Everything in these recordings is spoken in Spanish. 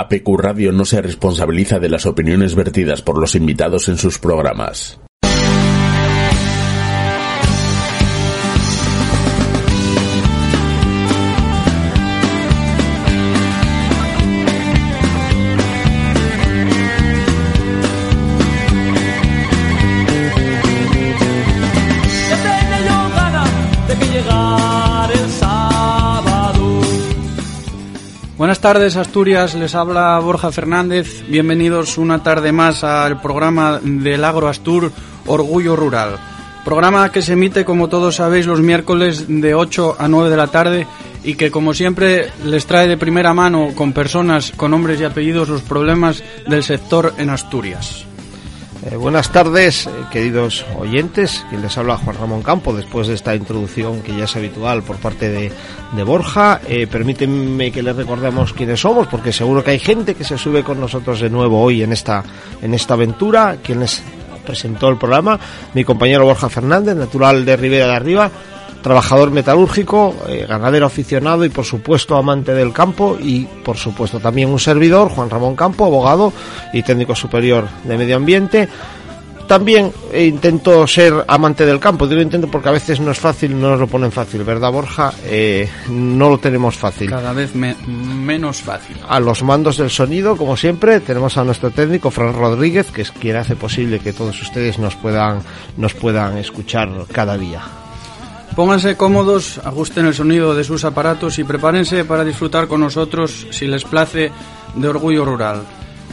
APQ Radio no se responsabiliza de las opiniones vertidas por los invitados en sus programas. Tardes Asturias, les habla Borja Fernández. Bienvenidos una tarde más al programa del Agro Astur Orgullo Rural. Programa que se emite, como todos sabéis, los miércoles de 8 a 9 de la tarde y que, como siempre, les trae de primera mano con personas con nombres y apellidos los problemas del sector en Asturias. Eh, buenas tardes, eh, queridos oyentes. Quien les habla Juan Ramón Campo después de esta introducción que ya es habitual por parte de, de Borja. Eh, permítanme que les recordemos quiénes somos, porque seguro que hay gente que se sube con nosotros de nuevo hoy en esta, en esta aventura. Quien les presentó el programa, mi compañero Borja Fernández, natural de Ribera de Arriba trabajador metalúrgico, eh, ganadero aficionado y por supuesto amante del campo y por supuesto también un servidor, Juan Ramón Campo, abogado y técnico superior de medio ambiente. También intento ser amante del campo, digo intento porque a veces no es fácil, no nos lo ponen fácil, ¿verdad Borja? Eh, no lo tenemos fácil. Cada vez menos fácil. A los mandos del sonido, como siempre, tenemos a nuestro técnico, Fran Rodríguez, que es quien hace posible que todos ustedes nos puedan, nos puedan escuchar cada día. Pónganse cómodos, ajusten el sonido de sus aparatos y prepárense para disfrutar con nosotros, si les place, de Orgullo Rural.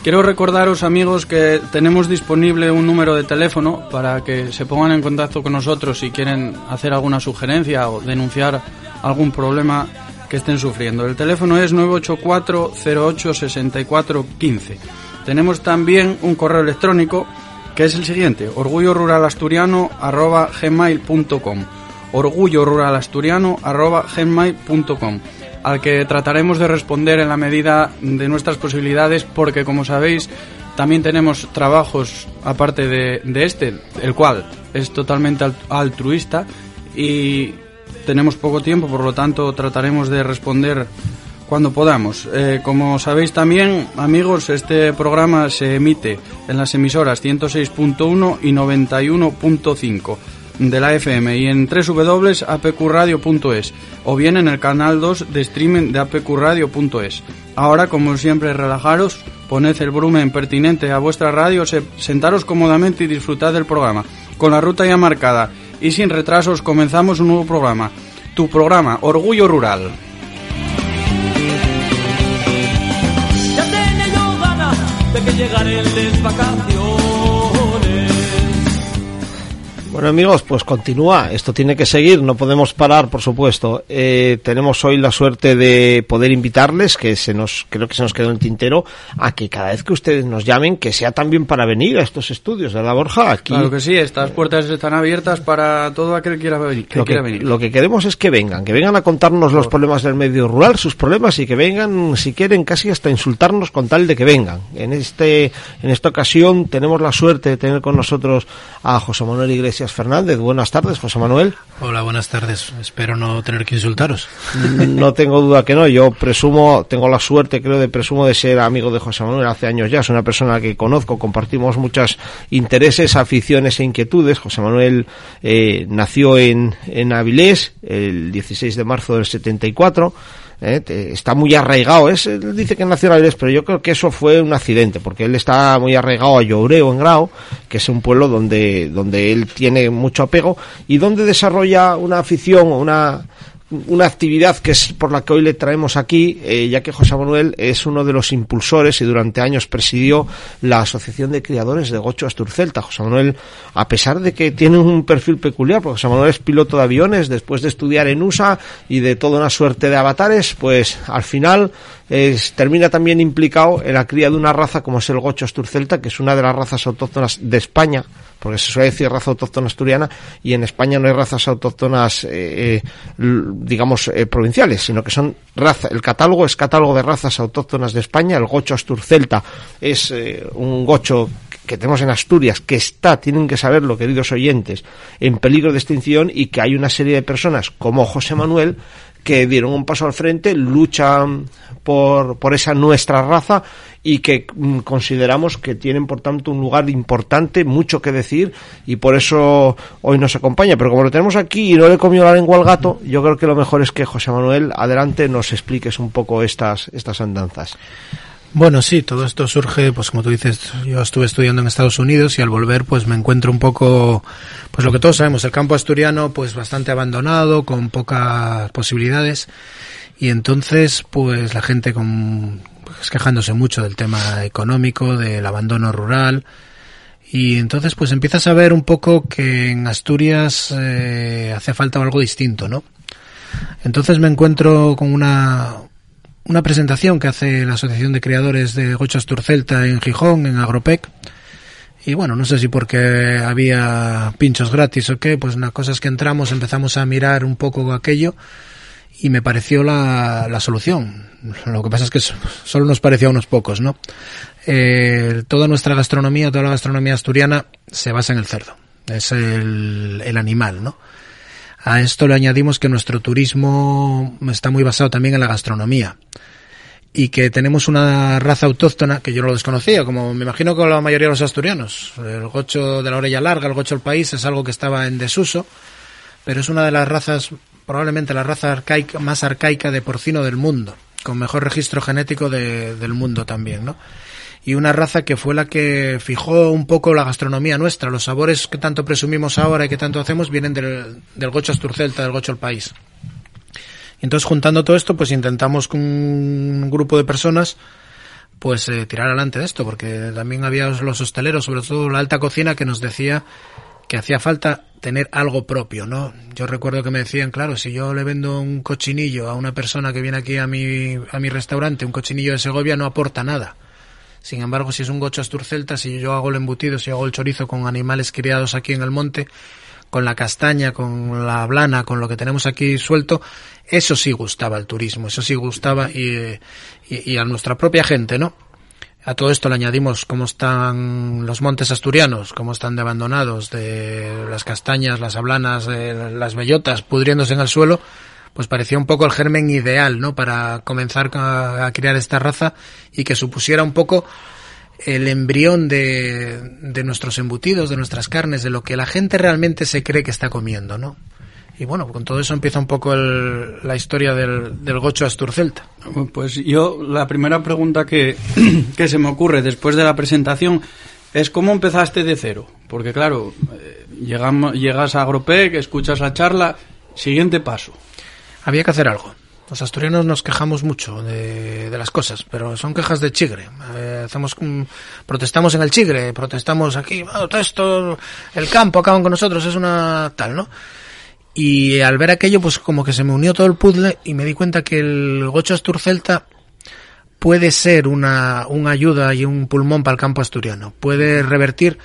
Quiero recordaros, amigos, que tenemos disponible un número de teléfono para que se pongan en contacto con nosotros si quieren hacer alguna sugerencia o denunciar algún problema que estén sufriendo. El teléfono es 984 08 64 15. Tenemos también un correo electrónico que es el siguiente, orgulloruralasturiano.gmail.com orgulloruralasturiano.gmail.com al que trataremos de responder en la medida de nuestras posibilidades porque como sabéis también tenemos trabajos aparte de, este, el cual es totalmente altruista y tenemos poco tiempo, por lo tanto trataremos de responder cuando podamos. Eh, como sabéis también, amigos, este programa se emite en las emisoras 106.1 y 91.5 de la FM y en www.apqradio.es o bien en el canal 2 de streaming de apqradio.es. Ahora, como siempre, relajaros, poned el volumen pertinente a vuestra radio, sentaros cómodamente y disfrutad del programa. Con la ruta ya marcada y sin retrasos comenzamos un nuevo programa. Tu programa, Orgullo Rural. Ya de que el Bueno amigos, pues continúa, esto tiene que seguir, no podemos parar, por supuesto. Eh, tenemos hoy la suerte de poder invitarles, que se nos, creo que se nos quedó en el tintero, a que cada vez que ustedes nos llamen, que sea también para venir a estos estudios, ¿verdad Borja? Aquí, claro que sí, estas puertas están abiertas para todo aquel que quiera venir. lo, que, venir. lo que queremos es que vengan, que vengan a contarnos los problemas del medio rural, sus problemas, y que vengan, si quieren, casi hasta insultarnos con tal de que vengan. En, este, en esta ocasión tenemos la suerte de tener con nosotros a José Manuel Iglesias Fernández. Buenas tardes, José Manuel. Hola, buenas tardes. Espero no tener que insultaros. No tengo duda que no. Yo presumo, tengo la suerte, creo, de presumo de ser amigo de José Manuel hace años ya. Es una persona que conozco, compartimos muchos intereses, aficiones e inquietudes. José Manuel eh, nació en, en Avilés el 16 de marzo del 74 ¿eh? está muy arraigado. Es, él dice que es nacional pero yo creo que eso fue un accidente, porque él está muy arraigado a Lloreo, en Grau, que es un pueblo donde, donde él tiene mucho apego y donde desarrolla una afición, una, una actividad que es por la que hoy le traemos aquí, eh, ya que José Manuel es uno de los impulsores y durante años presidió la Asociación de Criadores de Gocho Asturcelta. José Manuel, a pesar de que tiene un perfil peculiar, porque José Manuel es piloto de aviones, después de estudiar en USA y de toda una suerte de avatares, pues al final termina también implicado en la cría de una raza como es el Gocho Asturcelta, que es una de las razas autóctonas de España, porque se suele decir raza autóctona asturiana, y en España no hay razas autóctonas, eh, eh, digamos, eh, provinciales, sino que son raza. El catálogo es catálogo de razas autóctonas de España. El gocho asturcelta es un gocho que tenemos en Asturias, que está, tienen que saberlo, queridos oyentes, en peligro de extinción y que hay una serie de personas como José Manuel que dieron un paso al frente, luchan por, por esa nuestra raza y que mm, consideramos que tienen por tanto un lugar importante, mucho que decir y por eso hoy nos acompaña. Pero como lo tenemos aquí y no le comió la lengua al gato, yo creo que lo mejor es que José Manuel, adelante, nos expliques un poco estas, estas andanzas. Bueno, sí, todo esto surge, pues como tú dices, yo estuve estudiando en Estados Unidos y al volver pues me encuentro un poco, pues lo que todos sabemos, el campo asturiano pues bastante abandonado, con pocas posibilidades y entonces pues la gente con, pues, quejándose mucho del tema económico, del abandono rural y entonces pues empiezas a ver un poco que en Asturias eh, hace falta algo distinto, ¿no? Entonces me encuentro con una, una presentación que hace la Asociación de Creadores de Gocho Asturcelta en Gijón, en Agropec. Y bueno, no sé si porque había pinchos gratis o qué, pues una cosa es que entramos, empezamos a mirar un poco aquello y me pareció la, la solución. Lo que pasa es que solo nos pareció a unos pocos, ¿no? Eh, toda nuestra gastronomía, toda la gastronomía asturiana se basa en el cerdo. Es el, el animal, ¿no? A esto le añadimos que nuestro turismo está muy basado también en la gastronomía y que tenemos una raza autóctona que yo no lo desconocía, como me imagino que la mayoría de los asturianos. El gocho de la orella larga, el gocho del país, es algo que estaba en desuso, pero es una de las razas, probablemente la raza más arcaica de porcino del mundo, con mejor registro genético de, del mundo también, ¿no? Y una raza que fue la que fijó un poco la gastronomía nuestra. Los sabores que tanto presumimos ahora y que tanto hacemos vienen del, del gocho asturcelta, del gocho del país. Entonces, juntando todo esto, pues intentamos con un grupo de personas pues eh, tirar adelante de esto, porque también había los hosteleros, sobre todo la alta cocina, que nos decía que hacía falta tener algo propio, ¿no? Yo recuerdo que me decían, claro, si yo le vendo un cochinillo a una persona que viene aquí a mi, a mi restaurante, un cochinillo de Segovia, no aporta nada. Sin embargo, si es un gocho asturcelta, si yo hago el embutido, si hago el chorizo con animales criados aquí en el monte, con la castaña, con la blana, con lo que tenemos aquí suelto, eso sí gustaba al turismo, eso sí gustaba y, y, a nuestra propia gente, ¿no? A todo esto le añadimos cómo están los montes asturianos, cómo están de abandonados, de las castañas, las ablanas, eh, las bellotas pudriéndose en el suelo, pues parecía un poco el germen ideal, ¿no? Para comenzar a, criar esta raza y que supusiera un poco el embrión de, de, nuestros embutidos, de nuestras carnes, de lo que la gente realmente se cree que está comiendo, ¿no? Y bueno, con todo eso empieza un poco el, la historia del, del gocho asturcelta. Pues yo, la primera pregunta que, que se me ocurre después de la presentación es cómo empezaste de cero. Porque claro, eh, llegamos, llegas a Agropec, escuchas la charla, siguiente paso había que hacer algo. Los asturianos nos quejamos mucho de, las cosas, pero son quejas de chigre. Eh, hacemos, um, protestamos en el chigre, protestamos aquí, oh, esto, el campo acaban con nosotros, es una tal, ¿no? Y al ver aquello, pues como que se me unió todo el puzzle y me di cuenta que el gocho asturcelta puede ser una, una ayuda y un pulmón para el campo asturiano. Puede revertir,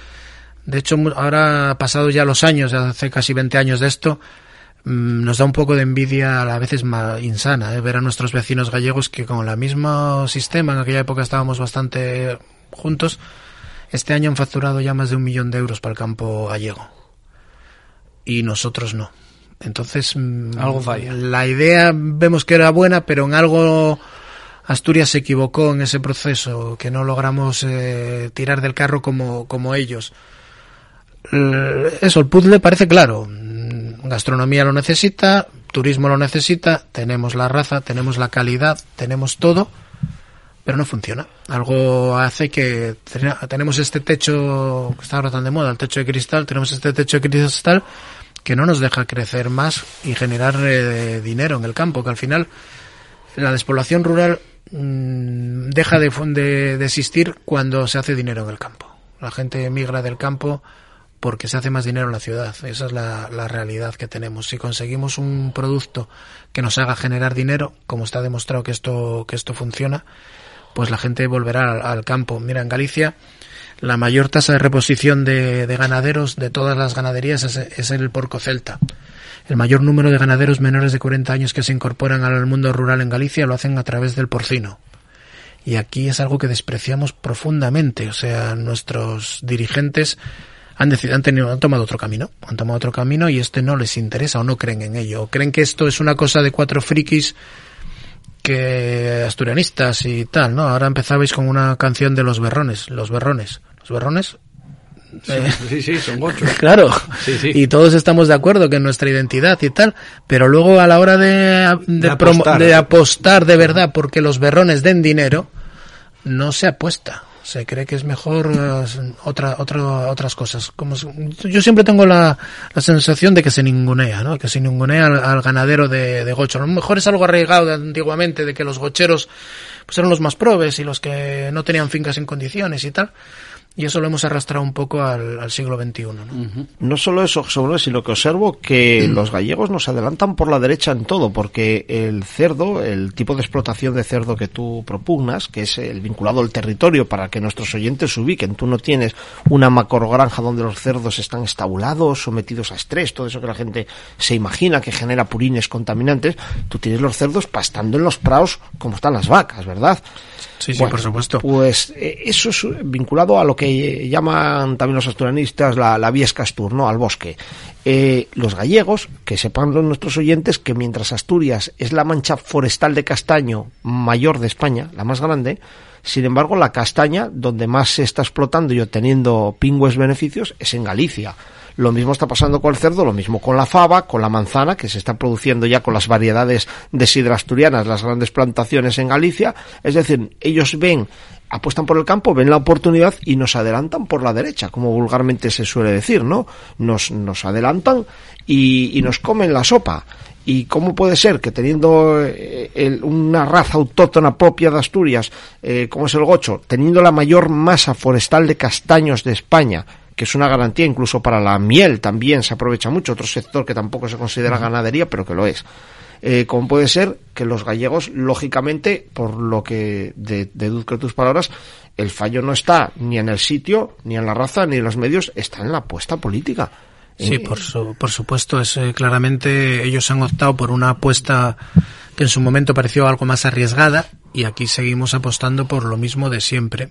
de hecho, ahora pasado ya los años, hace casi 20 años de esto, Mm, nos da un poco de envidia a veces más insana ¿eh? ver a nuestros vecinos gallegos que con el mismo sistema, en aquella época estábamos bastante juntos, este año han facturado ya más de un millón de euros para el campo gallego. Y nosotros no. Entonces, mm, algo falla. La idea vemos que era buena, pero en algo Asturias se equivocó en ese proceso, que no logramos eh, tirar del carro como, como ellos. Eso, el puzzle parece claro gastronomía lo necesita, turismo lo necesita, tenemos la raza, tenemos la calidad, tenemos todo, pero no funciona. Algo hace que tenemos este techo que está ahora de moda, el techo de cristal, tenemos este techo de cristal que no nos deja crecer más y generar eh, dinero en el campo, que al final la despoblación rural mmm, deja de, de, de existir cuando se hace dinero en el campo. La gente emigra del campo porque se hace más dinero en la ciudad. Esa es la, realidad que tenemos. Si conseguimos un producto que nos haga generar dinero, como está demostrado que esto, que esto funciona, pues la gente volverá al, al campo. Mira, en Galicia la mayor tasa de reposición de, de ganaderos de todas las ganaderías es, es, el porco celta. El mayor número de ganaderos menores de 40 años que se incorporan al mundo rural en Galicia lo hacen a través del porcino. Y aquí es algo que despreciamos profundamente. O sea, nuestros dirigentes han decidido, han tenido, han tomado otro camino, han tomado otro camino y este no les interesa o no creen en ello. O creen que esto es una cosa de cuatro frikis que asturianistas y tal, ¿no? Ahora empezabais con una canción de los berrones, los berrones. Los berrones eh, sí, sí, son gochos. Claro, Sí, sí. y todos estamos de acuerdo que nuestra identidad y tal, pero luego a la hora de, de, De promo- apostar. de apostar de verdad porque los berrones den dinero, no se apuesta. Se cree que es mejor eh, otra, otra, otras cosas. Como, yo siempre tengo la, la sensación de que se ningunea, ¿no? Que se ningunea al, al ganadero de, de gocho. A lo mejor es algo arraigado de antiguamente de que los gocheros pues eran los más probes y los que no tenían fincas en condiciones y tal. Y eso lo hemos arrastrado un poco al, al siglo XXI, ¿no? No solo eso, José Manuel, sino que observo que los gallegos nos adelantan por la derecha en todo, porque el cerdo, el tipo de explotación de cerdo que tú propugnas, que es el vinculado al territorio para que nuestros oyentes se ubiquen, tú no tienes una macrogranja donde los cerdos están estabulados, sometidos a estrés, todo eso que la gente se imagina que genera purines contaminantes, tú tienes los cerdos pastando en los prados como están las vacas, ¿verdad? Sí, sí, Bueno, por supuesto. Pues eh, eso es vinculado a lo que eh, llaman también los asturianistas la, la vies castur, ¿no? Al bosque. Eh, los gallegos, que sepan los nuestros oyentes que mientras Asturias es la mancha forestal de castaño mayor de España, la más grande, sin embargo la castaña, donde más se está explotando y obteniendo pingües beneficios, es en Galicia. Lo mismo está pasando con el cerdo, lo mismo con la fava, con la manzana, que se está produciendo ya con las variedades de sidra asturianas, las grandes plantaciones en Galicia. Es decir, ellos ven, apuestan por el campo, ven la oportunidad y nos adelantan por la derecha, como vulgarmente se suele decir, ¿no? Nos, nos adelantan y, y nos comen la sopa. ¿Y cómo puede ser que teniendo eh, una raza autóctona propia de Asturias, eh, como es el gocho, teniendo la mayor masa forestal de castaños de España, que es una garantía incluso para la miel también se aprovecha mucho, otro sector que tampoco se considera ganadería, pero que lo es. Eh, ¿Cómo puede ser que los gallegos, lógicamente, por lo que de- deduzco de tus palabras, el fallo no está ni en el sitio, ni en la raza, ni en los medios, está en la apuesta política? Sí, Eh, por, su- por supuesto, es eh, claramente ellos han optado por una apuesta que en su momento pareció algo más arriesgada y aquí seguimos apostando por lo mismo de siempre.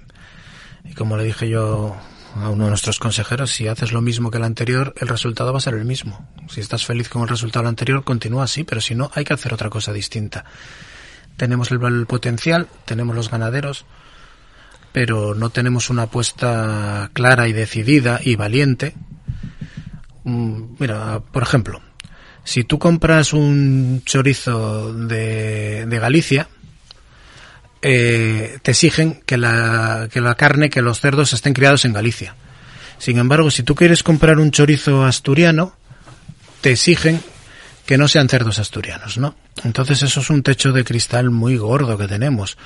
Y como le dije yo a uno de nuestros consejeros, si haces lo mismo que el anterior, el resultado va a ser el mismo. Si estás feliz con el resultado anterior, continúa así, pero si no, hay que hacer otra cosa distinta. Tenemos el, el potencial, tenemos los ganaderos, pero no tenemos una apuesta clara y decidida y valiente Mm, Mira, por ejemplo, si tú compras un chorizo de, de Galicia, eh, te exigen que la, que la carne, que los cerdos estén criados en Galicia. Sin embargo, si tú quieres comprar un chorizo asturiano, te exigen que no sean cerdos asturianos, ¿no? Entonces eso es un techo de cristal muy gordo que tenemos.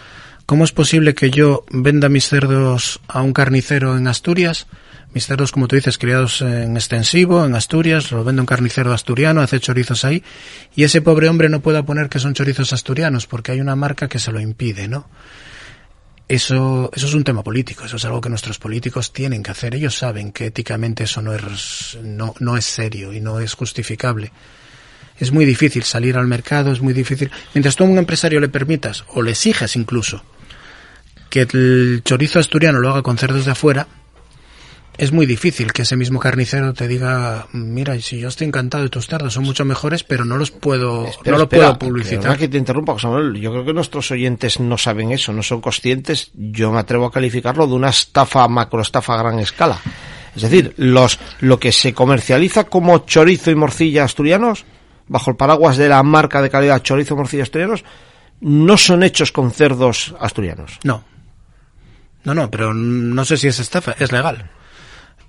¿Cómo es posible que yo venda mis cerdos a un carnicero en Asturias? Mis cerdos, como tú dices, criados en extensivo, en Asturias, lo vende un carnicero asturiano, hace chorizos ahí, y ese pobre hombre no pueda poner que son chorizos asturianos porque hay una marca que se lo impide, ¿no? Eso, eso es un tema político, eso es algo que nuestros políticos tienen que hacer. Ellos saben que éticamente eso no es, no, no es serio y no es justificable. Es muy difícil salir al mercado, es muy difícil. Mientras tú a un empresario le permitas, o le exiges incluso, que el chorizo asturiano lo haga con cerdos de afuera, es muy difícil que ese mismo carnicero te diga, mira, si yo estoy encantado de tus cerdos, son mucho mejores, pero no los puedo, Espera, no lo espera, puedo publicitar. que te interrumpa, José Manuel. Yo creo que nuestros oyentes no saben eso, no son conscientes. Yo me atrevo a calificarlo de una estafa, macroestafa a gran escala. Es decir, los, lo que se comercializa como chorizo y morcilla asturianos, bajo el paraguas de la marca de calidad chorizo y morcilla asturianos, no son hechos con cerdos asturianos. No. No, no, pero no sé si es estafa, es legal.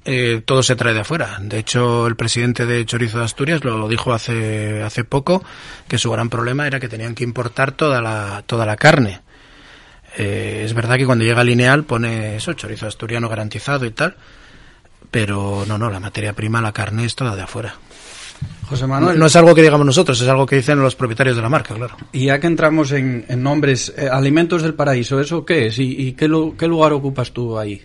Eh, todo se trae de afuera. De hecho, el presidente de Chorizo de Asturias lo dijo hace, hace poco, que su gran problema era que tenían que importar toda la, toda la carne. Eh, es verdad que cuando llega Lineal pone eso, chorizo asturiano garantizado y tal, pero no, no, la materia prima, la carne es toda de afuera. José No, Manuel, no es algo que digamos nosotros, es algo que dicen los propietarios de la marca, claro. y ya que entramos en, en nombres, eh, Alimentos del Paraíso, ¿eso qué es? ¿Y, y qué, lu- qué lugar ocupas tú ahí?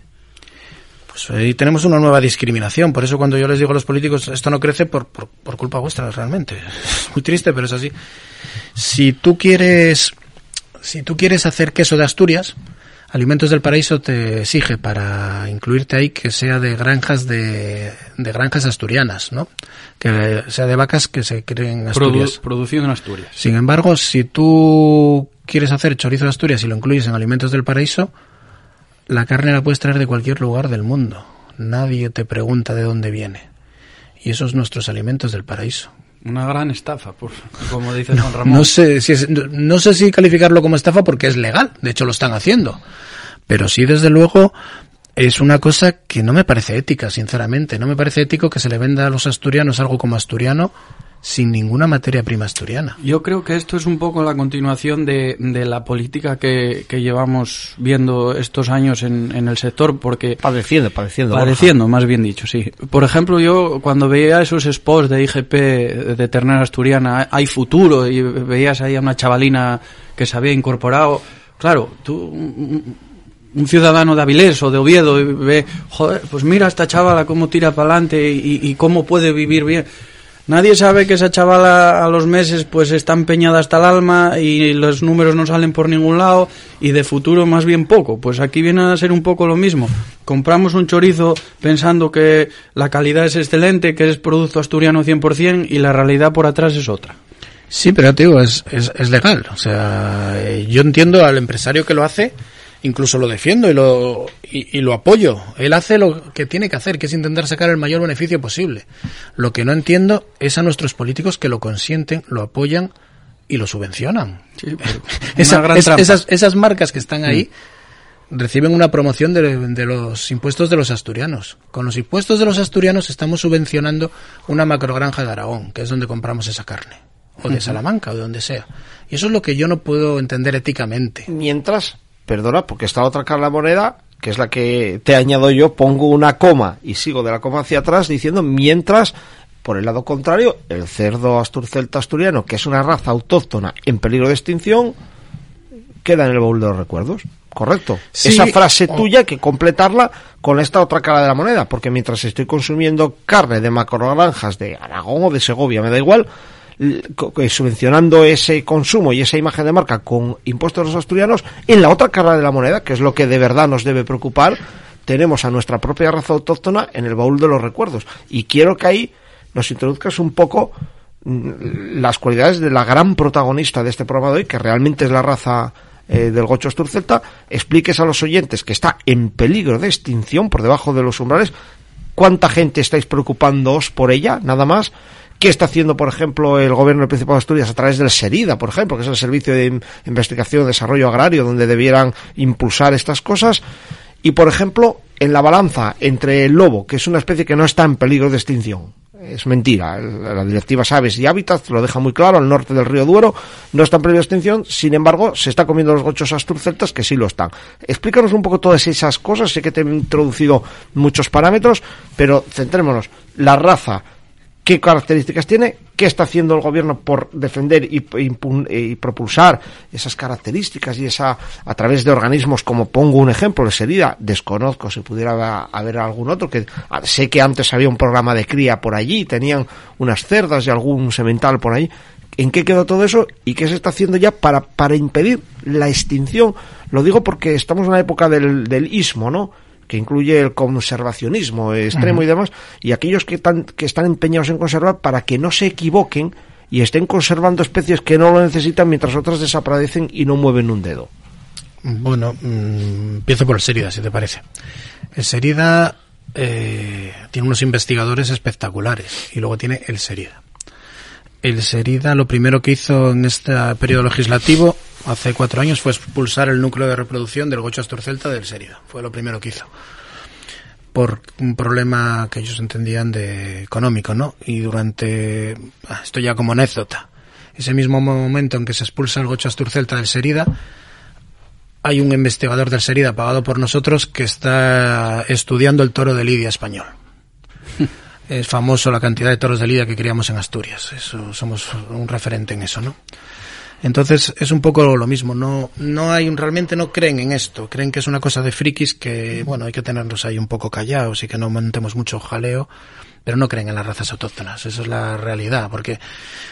Pues ahí tenemos una nueva discriminación. Por eso cuando yo les digo a los políticos, esto no crece por, por, por culpa vuestra realmente. Es muy triste, pero es así. Si tú quieres, si tú quieres hacer queso de Asturias, Alimentos del Paraíso te exige para incluirte ahí que sea de granjas de, de granjas asturianas, ¿no? Que sea de vacas que se creen en Asturias. Produ- producido en Asturias. Sin embargo, si tú quieres hacer chorizo de Asturias y lo incluyes en Alimentos del Paraíso, la carne la puedes traer de cualquier lugar del mundo. Nadie te pregunta de dónde viene. Y esos nuestros alimentos del paraíso. Una gran estafa, por, como dice Juan Ramón. No sé si es- no- no sé si calificarlo como estafa porque es legal, de hecho lo están haciendo. Pero sí, desde luego, es una cosa que no me parece ética, sinceramente. No me parece ético que se le venda a los asturianos algo como asturiano sin ninguna materia prima asturiana. Yo creo que esto es un poco la continuación de, de la política que, que llevamos viendo estos años en, en el sector, porque Padeciendo, padeciendo. Borja. Padeciendo, más bien dicho, sí. Por ejemplo, yo cuando veía esos spots de IGP de ternera asturiana, hay futuro, y veías ahí a una chavalina que se había incorporado, claro, tú, un, un ciudadano de Avilés o de Oviedo, y ve, joder, pues mira a esta chavala cómo tira para adelante y, y cómo puede vivir bien. Nadie sabe que esa chavala a los meses pues está empeñada hasta el alma y los números no salen por ningún lado y de futuro más bien poco. Pues aquí viene a ser un poco lo mismo. Compramos un chorizo pensando que la calidad es excelente, que es producto asturiano 100% y la realidad por atrás es otra. Sí, pero te digo, es, es, es legal. O sea, eh, yo entiendo al empresario que lo hace, incluso lo defiendo y lo, y, y lo apoyo. Él hace lo que tiene que hacer, que es intentar sacar el mayor beneficio posible. Lo que no entiendo es a nuestros políticos que lo consienten, lo apoyan y lo subvencionan. Esa- gran es- trampa. esas, esas marcas que están ahí reciben una promoción de, de los impuestos de los asturianos. Con los impuestos de los asturianos estamos subvencionando una macrogranja de Aragón, que es donde compramos esa carne. O de Salamanca, o de donde sea. Y eso es lo que yo no puedo entender éticamente. Mientras, perdona, porque está otra cara de la moneda, que es la que te añado yo, pongo una coma y sigo de la coma hacia atrás diciendo mientras, por el lado contrario, el cerdo asturcelta asturiano, que es una raza autóctona en peligro de extinción, queda en el baúl de los recuerdos. Correcto. Sí, Esa frase o- tuya hay que completarla con esta otra cara de la moneda, porque mientras estoy consumiendo carne de macrogranjas de Aragón o de Segovia, me da igual, subvencionando ese consumo y esa imagen de marca con impuestos de los asturianos, en la otra cara de la moneda, que es lo que de verdad nos debe preocupar, tenemos a nuestra propia raza autóctona en el baúl de los recuerdos. Y quiero que ahí nos introduzcas un poco mm, las cualidades de la gran protagonista de este programa de hoy, que realmente es la raza eh, del gocho asturcelta, expliques a los oyentes que está en peligro de extinción por debajo de los umbrales, cuánta gente estáis preocupándoos por ella, nada más, qué está haciendo, por ejemplo, el gobierno del Principado de Asturias a través del SERIDA, por ejemplo, que es el Servicio de In- Investigación y Desarrollo Agrario, donde debieran impulsar estas cosas, y, por ejemplo, en la balanza entre el lobo, que es una especie que no está en peligro de extinción, es mentira. La directiva Aves y Hábitats lo deja muy claro, al norte del río Duero no está en peligro de extinción, sin embargo, se está comiendo los gochos asturceltas que sí lo están. Explícanos un poco todas esas cosas, sé que te he introducido muchos parámetros, pero centrémonos. La raza, qué características tiene, qué está haciendo el gobierno por defender y, impun- y propulsar esas características y esa a través de organismos como pongo un ejemplo, el Serida, desconozco si pudiera haber, algún otro, que ah, sé que antes había un programa de cría por allí, tenían unas cerdas y algún semental por ahí. ¿En qué quedó todo eso y qué se está haciendo ya para, para impedir la extinción? Lo digo porque estamos en una época del, del ¿no? Que incluye el conservacionismo extremo y demás, y aquellos que, tan- que están empeñados en conservar para que no se equivoquen y estén conservando especies que no lo necesitan mientras otras desaparecen y no mueven un dedo. Bueno, mm, empiezo por el Serida, si te parece. El Serida eh, tiene unos investigadores espectaculares y luego tiene el Serida. El Serida lo primero que hizo en este periodo legislativo, hace cuatro años, fue expulsar el núcleo de reproducción del gocho asturcelta del Serida. Fue lo primero que hizo. Por un problema que ellos entendían de económico, ¿no? Y durante, ah, esto ya como anécdota, ese mismo momento en que se expulsa el gocho asturcelta del Serida, hay un investigador del Serida pagado por nosotros que está estudiando el toro de Lidia español. Es famoso la cantidad de toros de Lidia que criamos en Asturias. Eso, somos un referente en eso, ¿no? Entonces es un poco lo mismo, no, no hay, realmente no creen en esto, creen que es una cosa de frikis que, bueno, hay que tenerlos ahí un poco callados y que no montemos mucho jaleo, pero no creen en las razas autóctonas, esa es la realidad, porque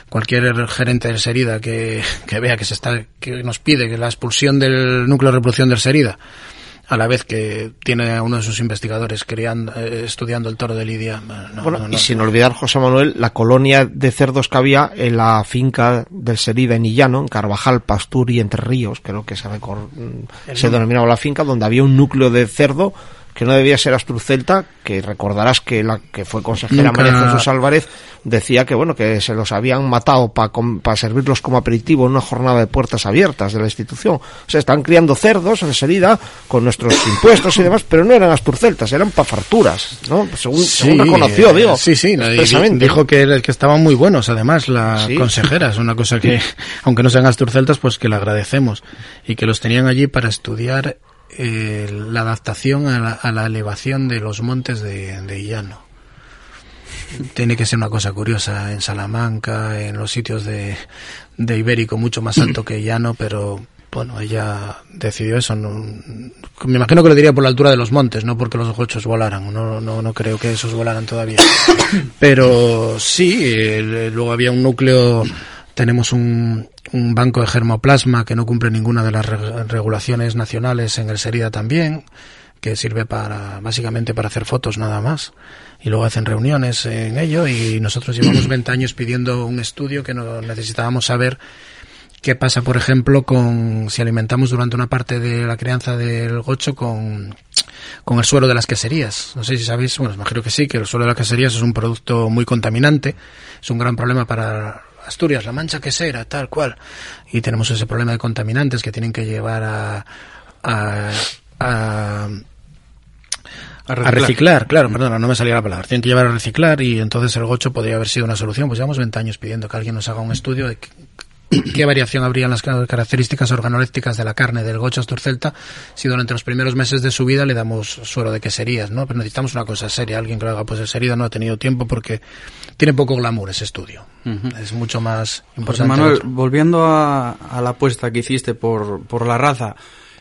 cualquier gerente del Serida que, que vea que se está, que nos pide que la expulsión del núcleo de reproducción del Serida, a la vez que tiene a uno de sus investigadores criando, eh, estudiando el toro de Lidia. No, bueno, no, no. y sin olvidar, José Manuel, la colonia de cerdos que había en la finca del Serida en Illano, en Carvajal, Pastur y Entre Ríos, creo que se, recor- se denominaba la finca, donde había un núcleo de cerdo que no debía ser Asturcelta, que recordarás que la que fue consejera Nunca- María Jesús Álvarez decía que bueno que se los habían matado para servirlos como aperitivo en una jornada de puertas abiertas de la institución. O sea, están criando cerdos en Serida con nuestros impuestos y demás, pero no eran Asturceltas, eran pafarturas, ¿no? Según, según reconoció, eh, digo. Sí, sí, dijo que, que estaban muy buenos, además, la Sí. consejera. Es una cosa que, aunque no sean asturceltas, pues que le agradecemos. Y que los tenían allí para estudiar eh, la adaptación a la, a la elevación de los montes de, de llano. Tiene que ser una cosa curiosa en Salamanca, en los sitios de, de Ibérico mucho más alto que llano, pero bueno, ella decidió eso. No, me imagino que lo diría por la altura de los montes, no porque los gochos volaran. No, no, no creo que esos volaran todavía. Pero sí, eh, luego había un núcleo, tenemos un, banco de germoplasma que no cumple ninguna de las reg- regulaciones nacionales en el Serida también, que sirve para básicamente para hacer fotos nada más. Y luego hacen reuniones en ello y nosotros llevamos 20 años pidiendo un estudio que no necesitábamos saber qué pasa, por ejemplo, con si alimentamos durante una parte de la crianza del gocho con, con el suelo de las queserías. No sé si sabéis, bueno, imagino que sí, que el suelo de las queserías es un producto muy contaminante, es un gran problema para Asturias, la mancha quesera, tal cual. Y tenemos ese problema de contaminantes que tienen que llevar a, a, a A a reciclar, claro, perdona, no me salía la palabra. Tienen que llevar a reciclar y entonces el gocho podría haber sido una solución. Pues llevamos 20 años pidiendo que alguien nos haga un estudio de qué, variación habría en las ca- características organolépticas de la carne del gocho asturcelta si durante los primeros meses de su vida le damos suero de queserías, ¿no? Pero necesitamos una cosa seria. Alguien que lo haga, pues el Serida no ha tenido tiempo porque tiene poco glamour ese estudio. Es mucho más José importante. Manuel, volviendo a, a la apuesta que hiciste por, por la raza,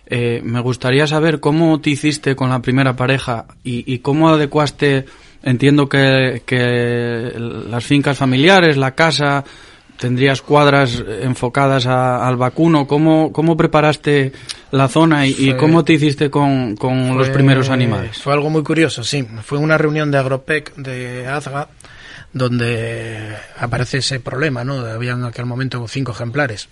eh, me gustaría saber cómo te hiciste con la primera pareja y, y cómo adecuaste, entiendo que, que las fincas familiares, la casa, tendrías cuadras enfocadas a- al vacuno, ¿cómo, cómo preparaste la zona y, cómo te hiciste con, con los primeros animales? Fue algo muy curioso, sí. Fue una reunión de Agropec de Azga donde aparece ese problema, ¿no? Había en aquel momento cinco ejemplares.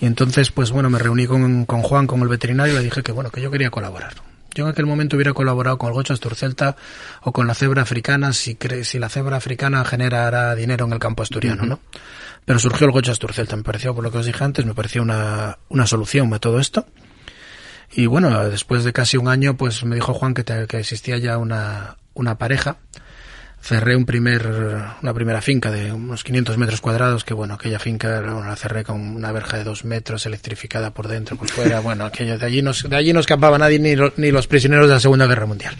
Y entonces, pues bueno, me reuní con, con Juan, con el veterinario, y le dije que bueno, que yo quería colaborar. Yo en aquel momento hubiera colaborado con el gocho asturcelta o con la cebra africana si, cre- si la cebra africana generara dinero en el campo asturiano, ¿no? Pero surgió el gocho asturcelta, me pareció, por lo que os dije antes, me pareció una, una solución a todo esto. Y bueno, después de casi un año, pues me dijo Juan que, te- que existía ya una, una pareja. Cerré un primer, una primera finca de unos 500 metros cuadrados, que bueno, aquella finca bueno, la cerré con una verja de dos metros, electrificada por dentro, por fuera. Bueno, aquello, de allí no, de allí no escapaba nadie, ni, lo- ni los prisioneros de la Segunda Guerra Mundial.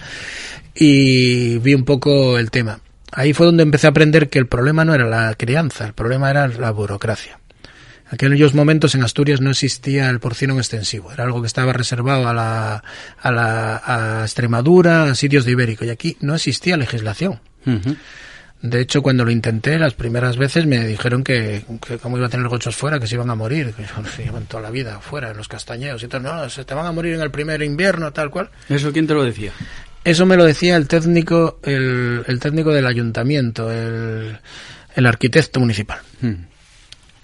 Y vi un poco el tema. Ahí fue donde empecé a aprender que el problema no era la crianza, el problema era la burocracia. En aquellos momentos en Asturias no existía el porcino en extensivo, era algo que estaba reservado a la, a la a Extremadura, a sitios de Ibérico, y aquí no existía legislación. De hecho, cuando lo intenté las primeras veces me dijeron que, que cómo iba a tener gochos fuera, que se iban a morir, que se llevan toda la vida fuera, en los castañeos y tal. No, se te van a morir en el primer invierno, tal cual. ¿Eso quién te lo decía? Eso me lo decía el técnico, el, el técnico del ayuntamiento, el, el arquitecto municipal. Mm.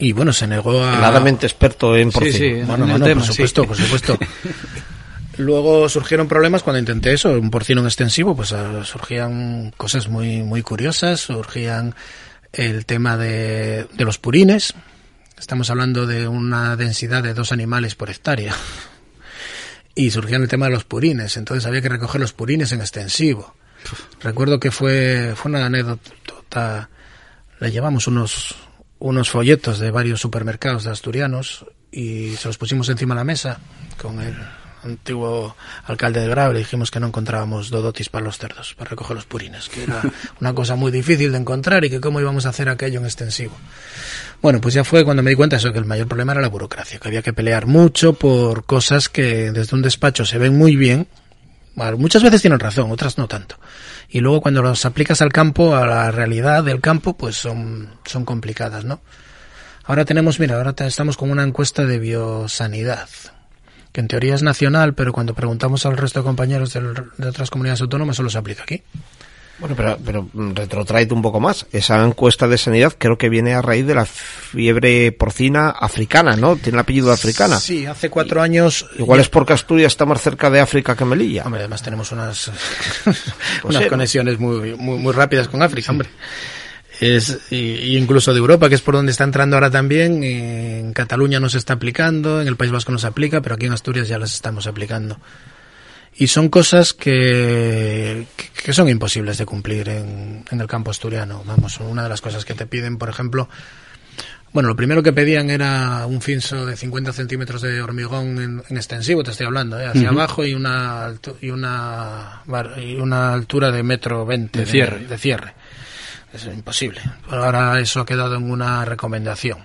Y bueno, se negó a... Heladamente experto en Sí, porcino. sí, Bueno, en el bueno, tema, por sí. supuesto, por supuesto. Luego surgieron problemas cuando intenté eso, un porcino en extensivo, pues ah, surgían cosas muy, muy curiosas, surgían el tema de, de los purines. Estamos hablando de una densidad de dos animales por hectárea. Y surgían el tema de los purines, entonces había que recoger los purines en extensivo. Recuerdo que fue, fue una anécdota, le llevamos unos, unos folletos de varios supermercados de asturianos y se los pusimos encima de la mesa con el antiguo alcalde de Grau, le dijimos que no encontrábamos dodotis para los cerdos, para recoger los purines, que era una cosa muy difícil de encontrar y que cómo íbamos a hacer aquello en extensivo. Bueno, pues ya fue cuando me di cuenta eso, que el mayor problema era la burocracia, que había que pelear mucho por cosas que desde un despacho se ven muy bien, muchas veces tienen razón, otras no tanto. Y luego cuando los aplicas al campo, a la realidad del campo, pues son, son complicadas, ¿no? Ahora tenemos, mira, ahora estamos con una encuesta de biosanidad, que en teoría es nacional, pero cuando preguntamos al resto de compañeros del- de otras comunidades autónomas solo se aplica aquí. Bueno, pero, pero mm, retrotraete un poco más. Esa encuesta de sanidad creo que viene a raíz de la fiebre porcina africana, ¿no? Tiene el apellido africana. Sí, hace cuatro años... Igual es porque Asturias está más cerca de África que Melilla. Hombre, además tenemos unas, Pues unas sí. conexiones muy, muy, muy rápidas con África, hombre. Es, y, y incluso de Europa, que es por donde está entrando ahora también. En Cataluña no se está aplicando, en el País Vasco no se aplica, pero aquí en Asturias ya las estamos aplicando. Y son cosas que, que- son imposibles de cumplir en, en el campo asturiano. Vamos, una de las cosas que te piden, por ejemplo, bueno, lo primero que pedían era un finso de 50 centímetros de hormigón en, en extensivo, te estoy hablando, ¿eh? hacia abajo y una, y, una, y una altura de metro 20 De cierre. de cierre. Es imposible. Ahora eso ha quedado en una recomendación.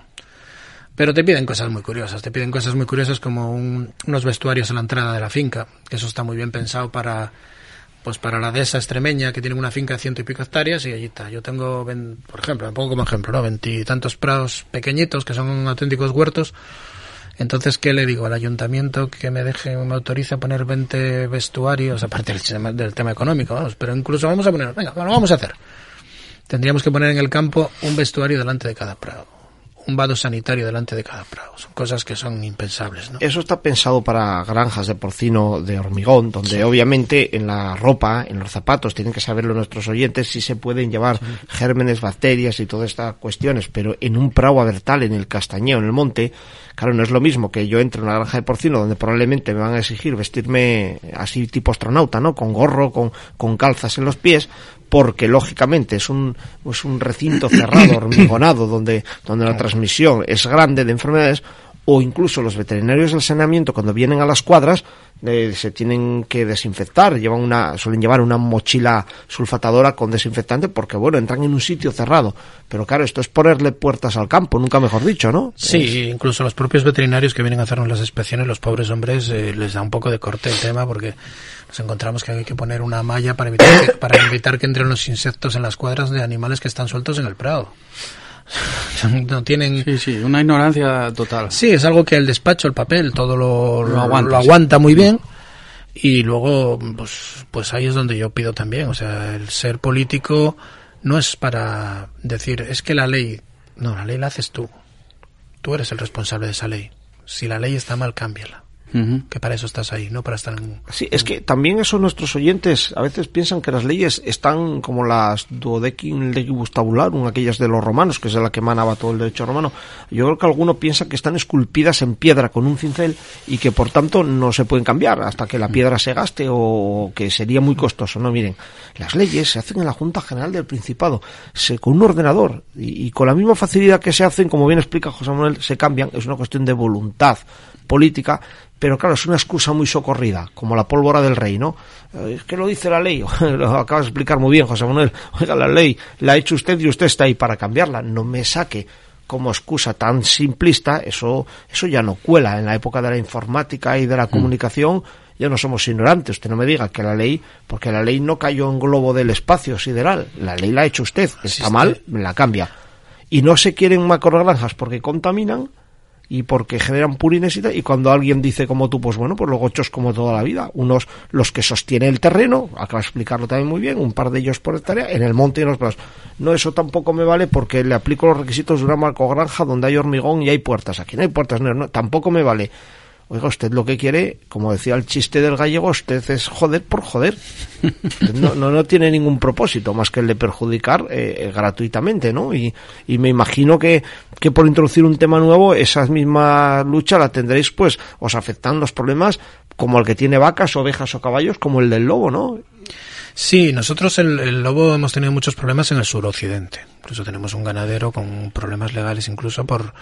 Pero te piden cosas muy curiosas. Te piden cosas muy curiosas como un- unos vestuarios a la entrada de la finca, que eso está muy bien pensado para pues para la dehesa extremeña que tiene una finca de ciento y pico hectáreas y allí está. Yo tengo, por ejemplo, me pongo como ejemplo, ¿no? Veintitantos prados pequeñitos que son auténticos huertos. Entonces, ¿qué le digo al ayuntamiento que me deje, me autoriza a poner 20 vestuarios, aparte del del tema económico, vamos, pero incluso vamos a poner, venga, lo vamos a hacer. Tendríamos que poner en el campo un vestuario delante de cada prado, un vado sanitario delante de cada prado. Son cosas que son impensables, ¿no? Eso está pensado para granjas de porcino de hormigón, donde obviamente en la ropa, en los zapatos, tienen que saberlo nuestros oyentes, si se pueden llevar gérmenes, bacterias y todas estas cuestiones, pero en un prado abertal, en el castañeo, en el monte, claro, no es lo mismo que yo entre en una granja de porcino donde probablemente me van a exigir vestirme así tipo astronauta, ¿no? Con gorro, con, con calzas en los pies, porque lógicamente es un, es un recinto cerrado, hormigonado, donde, donde la transmisión es grande de enfermedades, o incluso los veterinarios del saneamiento cuando vienen a las cuadras eh, se tienen que desinfectar, llevan una, suelen llevar una mochila sulfatadora con desinfectante porque bueno, entran en un sitio cerrado. Pero claro, esto es ponerle puertas al campo, nunca mejor dicho, ¿no? Sí, incluso los propios veterinarios que vienen a hacernos las inspecciones, los pobres hombres, eh, les da un poco de corte el tema porque nos encontramos que hay que poner una malla para evitar que, para evitar que entren los insectos en las cuadras de animales que están sueltos en el prado. No tienen... Sí, sí, una ignorancia total. Sí, es algo que el despacho, el papel, todo lo, Lo aguanta, muy bien. Y luego, pues, pues ahí es donde yo pido también. O sea, el ser político no es para decir, es que la ley. No, la ley la haces tú. Tú eres el responsable de esa ley. Si la ley está mal, cámbiala. Que para eso estás ahí, no para estar en... Sí, es que también eso nuestros oyentes a veces piensan que las leyes están como las duodecim legibus tabularum, aquellas de los romanos, que es de la que emanaba todo el derecho romano. Yo creo que alguno piensa que están esculpidas en piedra con un cincel y que por tanto no se pueden cambiar hasta que la piedra se gaste o que sería muy costoso. No, miren, las leyes se hacen en la Junta General del Principado, se, con un ordenador y, y con la misma facilidad que se hacen, como bien explica José Manuel, se cambian. Es una cuestión de voluntad política, pero claro, es una excusa muy socorrida, como la pólvora del rey, ¿no? Eh, Es que lo dice la ley, lo acabas de explicar muy bien, José Manuel. Oiga, la ley la ha hecho usted y usted está ahí para cambiarla. No me saque como excusa tan simplista, eso, eso ya no cuela. En la época de la informática y de la comunicación, ya no somos ignorantes. Usted no me diga que la ley, porque la ley no cayó en globo del espacio sideral, la ley la ha hecho usted. Está mal, la cambia. Y no se quieren macrogranjas porque contaminan y porque generan purines y tal, y cuando alguien dice como tú, pues bueno, pues los gochos como toda la vida, unos los que sostienen el terreno, acaba de explicarlo también muy bien, un par de ellos por hectárea, en el monte y en los prados. No, eso tampoco me vale porque le aplico los requisitos de una macrogranja donde hay hormigón y hay puertas. Aquí no hay puertas, no, tampoco me vale. Oiga, usted lo que quiere, como decía el chiste del gallego, usted es joder por joder. No, no, no tiene ningún propósito más que el de perjudicar eh, gratuitamente, ¿no? Y, y me imagino que, que por introducir un tema nuevo, esa misma lucha la tendréis, pues, os afectan los problemas como el que tiene vacas, ovejas o caballos, como el del lobo, ¿no? Sí, nosotros el, el lobo hemos tenido muchos problemas en el suroccidente. Incluso tenemos un ganadero con problemas legales incluso por,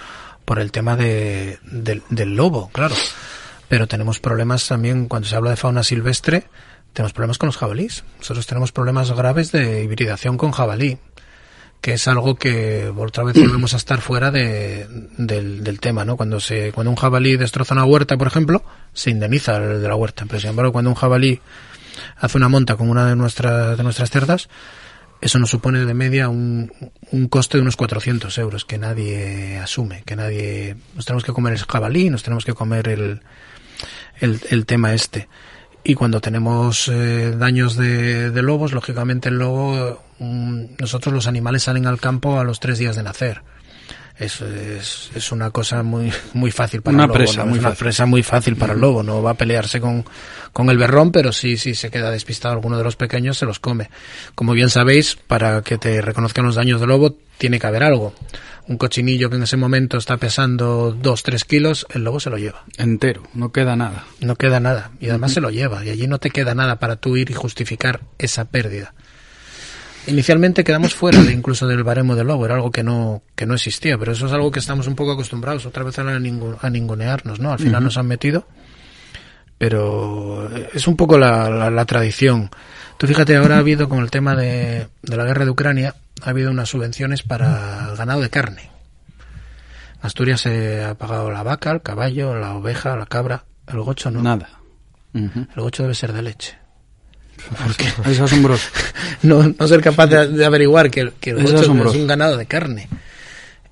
por el tema de, del, lobo, claro. pero tenemos problemas también cuando se habla de fauna silvestre, tenemos problemas con los jabalíes. Nosotros tenemos problemas graves de hibridación con jabalí, que es algo que otra vez volvemos a estar fuera de, del, del tema, ¿no? Cuando se cuando un jabalí destroza una huerta, por ejemplo, se indemniza el de la huerta, pero sin embargo cuando un jabalí hace una monta con una de nuestras de nuestras cerdas, eso nos supone de media un, un coste de unos 400 euros que nadie asume, que nadie... Nos tenemos que comer el jabalí, nos tenemos que comer el, el, el tema este. Y cuando tenemos eh, daños de, de lobos, lógicamente el lobo, mm, nosotros los animales salen al campo a los tres días de nacer. Es, es, es una cosa muy muy fácil para Una el lobo, presa ¿no? muy es una fácil. presa muy fácil para el lobo. No va a pelearse con, con el berrón, pero sí, sí se queda despistado alguno de los pequeños, se los come. Como bien sabéis, para que te reconozcan los daños del lobo, tiene que haber algo. Un cochinillo que en ese momento está pesando 2-3 kilos, el lobo se lo lleva. Entero, no queda nada. No queda nada. Y además se lo lleva. Y allí no te queda nada para tú ir y justificar esa pérdida. Inicialmente quedamos fuera de incluso del baremo del lobo, era algo que no, que no existía, pero eso es algo que estamos un poco acostumbrados otra vez a, ningu- a ningunearnos, ¿no? Al final nos han metido, pero es un poco la, la, la tradición. Tú fíjate, ahora ha habido con el tema de, de la guerra de Ucrania, ha habido unas subvenciones para el ganado de carne. Asturias se ha pagado la vaca, el caballo, la oveja, la cabra, el gocho no. Nada. El gocho debe ser de leche. Es asombroso. no, no ser capaz de, de averiguar que, el- que el Es es un ganado de carne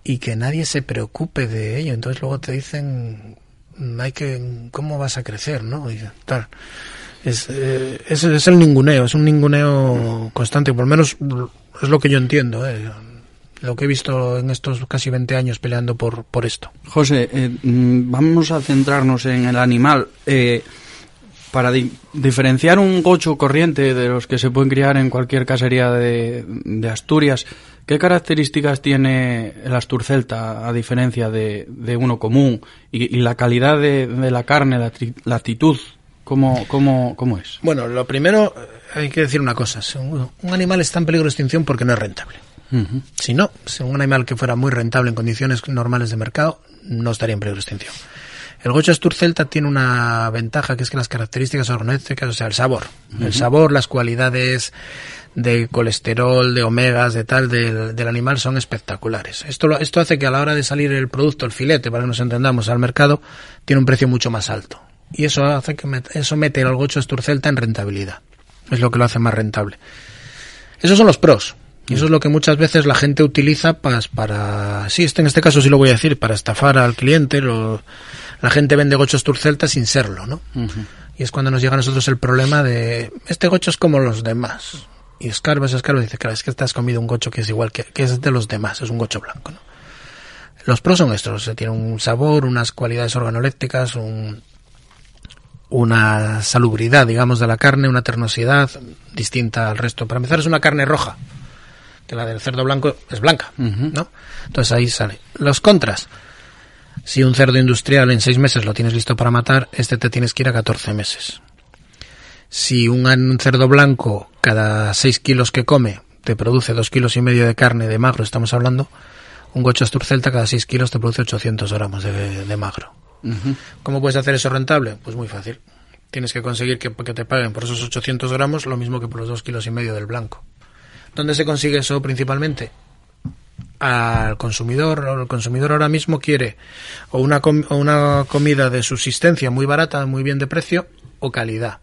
y que nadie se preocupe de ello. Entonces luego te dicen, "Mm, hay que, ¿cómo vas a crecer? ¿no? Y tal. Es, eh, es, es el ninguneo, es un ninguneo constante, por lo menos es lo que yo entiendo, eh, lo que he visto en estos casi 20 años peleando por, por esto. José, eh, mm, vamos a centrarnos en el animal. Eh, para di- diferenciar un gocho corriente de los que se pueden criar en cualquier casería de, de Asturias, ¿qué características tiene el Astur Celta a diferencia de, de uno común? Y, y la calidad de, de la carne, la, tri- la actitud, ¿cómo, cómo, ¿cómo es? Bueno, lo primero hay que decir una cosa, un animal está en peligro de extinción porque no es rentable. Si no, si un animal que fuera muy rentable en condiciones normales de mercado, no estaría en peligro de extinción. El gocho Astur Celta tiene una ventaja que es que las características organolépticas, o sea, el sabor, el sabor, las cualidades de colesterol, de omegas, de tal, del, del animal son espectaculares. Esto, lo- esto hace que a la hora de salir el producto, el filete, para que nos entendamos, al mercado, tiene un precio mucho más alto. Y eso hace que met- eso mete al gocho Astur Celta en rentabilidad. Es lo que lo hace más rentable. Esos son los pros. Y eso es lo que muchas veces la gente utiliza para, sí, este, en este caso sí lo voy a decir, para estafar al cliente. Lo, la gente vende gochos Turcelta sin serlo, ¿no? Y es cuando nos llega a nosotros el problema de, este gocho es como los demás. Y escarbas, escarbas, y dice, claro, es que te has comido un gocho que es igual que, que es de los demás, es un gocho blanco, ¿no? Los pros son estos, tiene un sabor, unas cualidades organolépticas, un, una salubridad, digamos, de la carne, una ternosidad distinta al resto. Para empezar, es una carne roja, que la del cerdo blanco es blanca. ¿no? Entonces ahí sale. Los contras. Si un cerdo industrial en seis meses lo tienes listo para matar, este te tienes que ir a 14 meses. Si un, cerdo blanco cada 6 kilos que come te produce dos kilos y medio de carne de magro, estamos hablando, un gocho Astur Celta cada 6 kilos te produce 800 gramos de, de magro. ¿Cómo puedes hacer eso rentable? Pues muy fácil. Tienes que conseguir que, que te paguen por esos 800 gramos lo mismo que por los dos kilos y medio del blanco. ¿Dónde se consigue eso principalmente? Al consumidor. El consumidor ahora mismo quiere o una, com- o una comida de subsistencia muy barata, muy bien de precio, o calidad.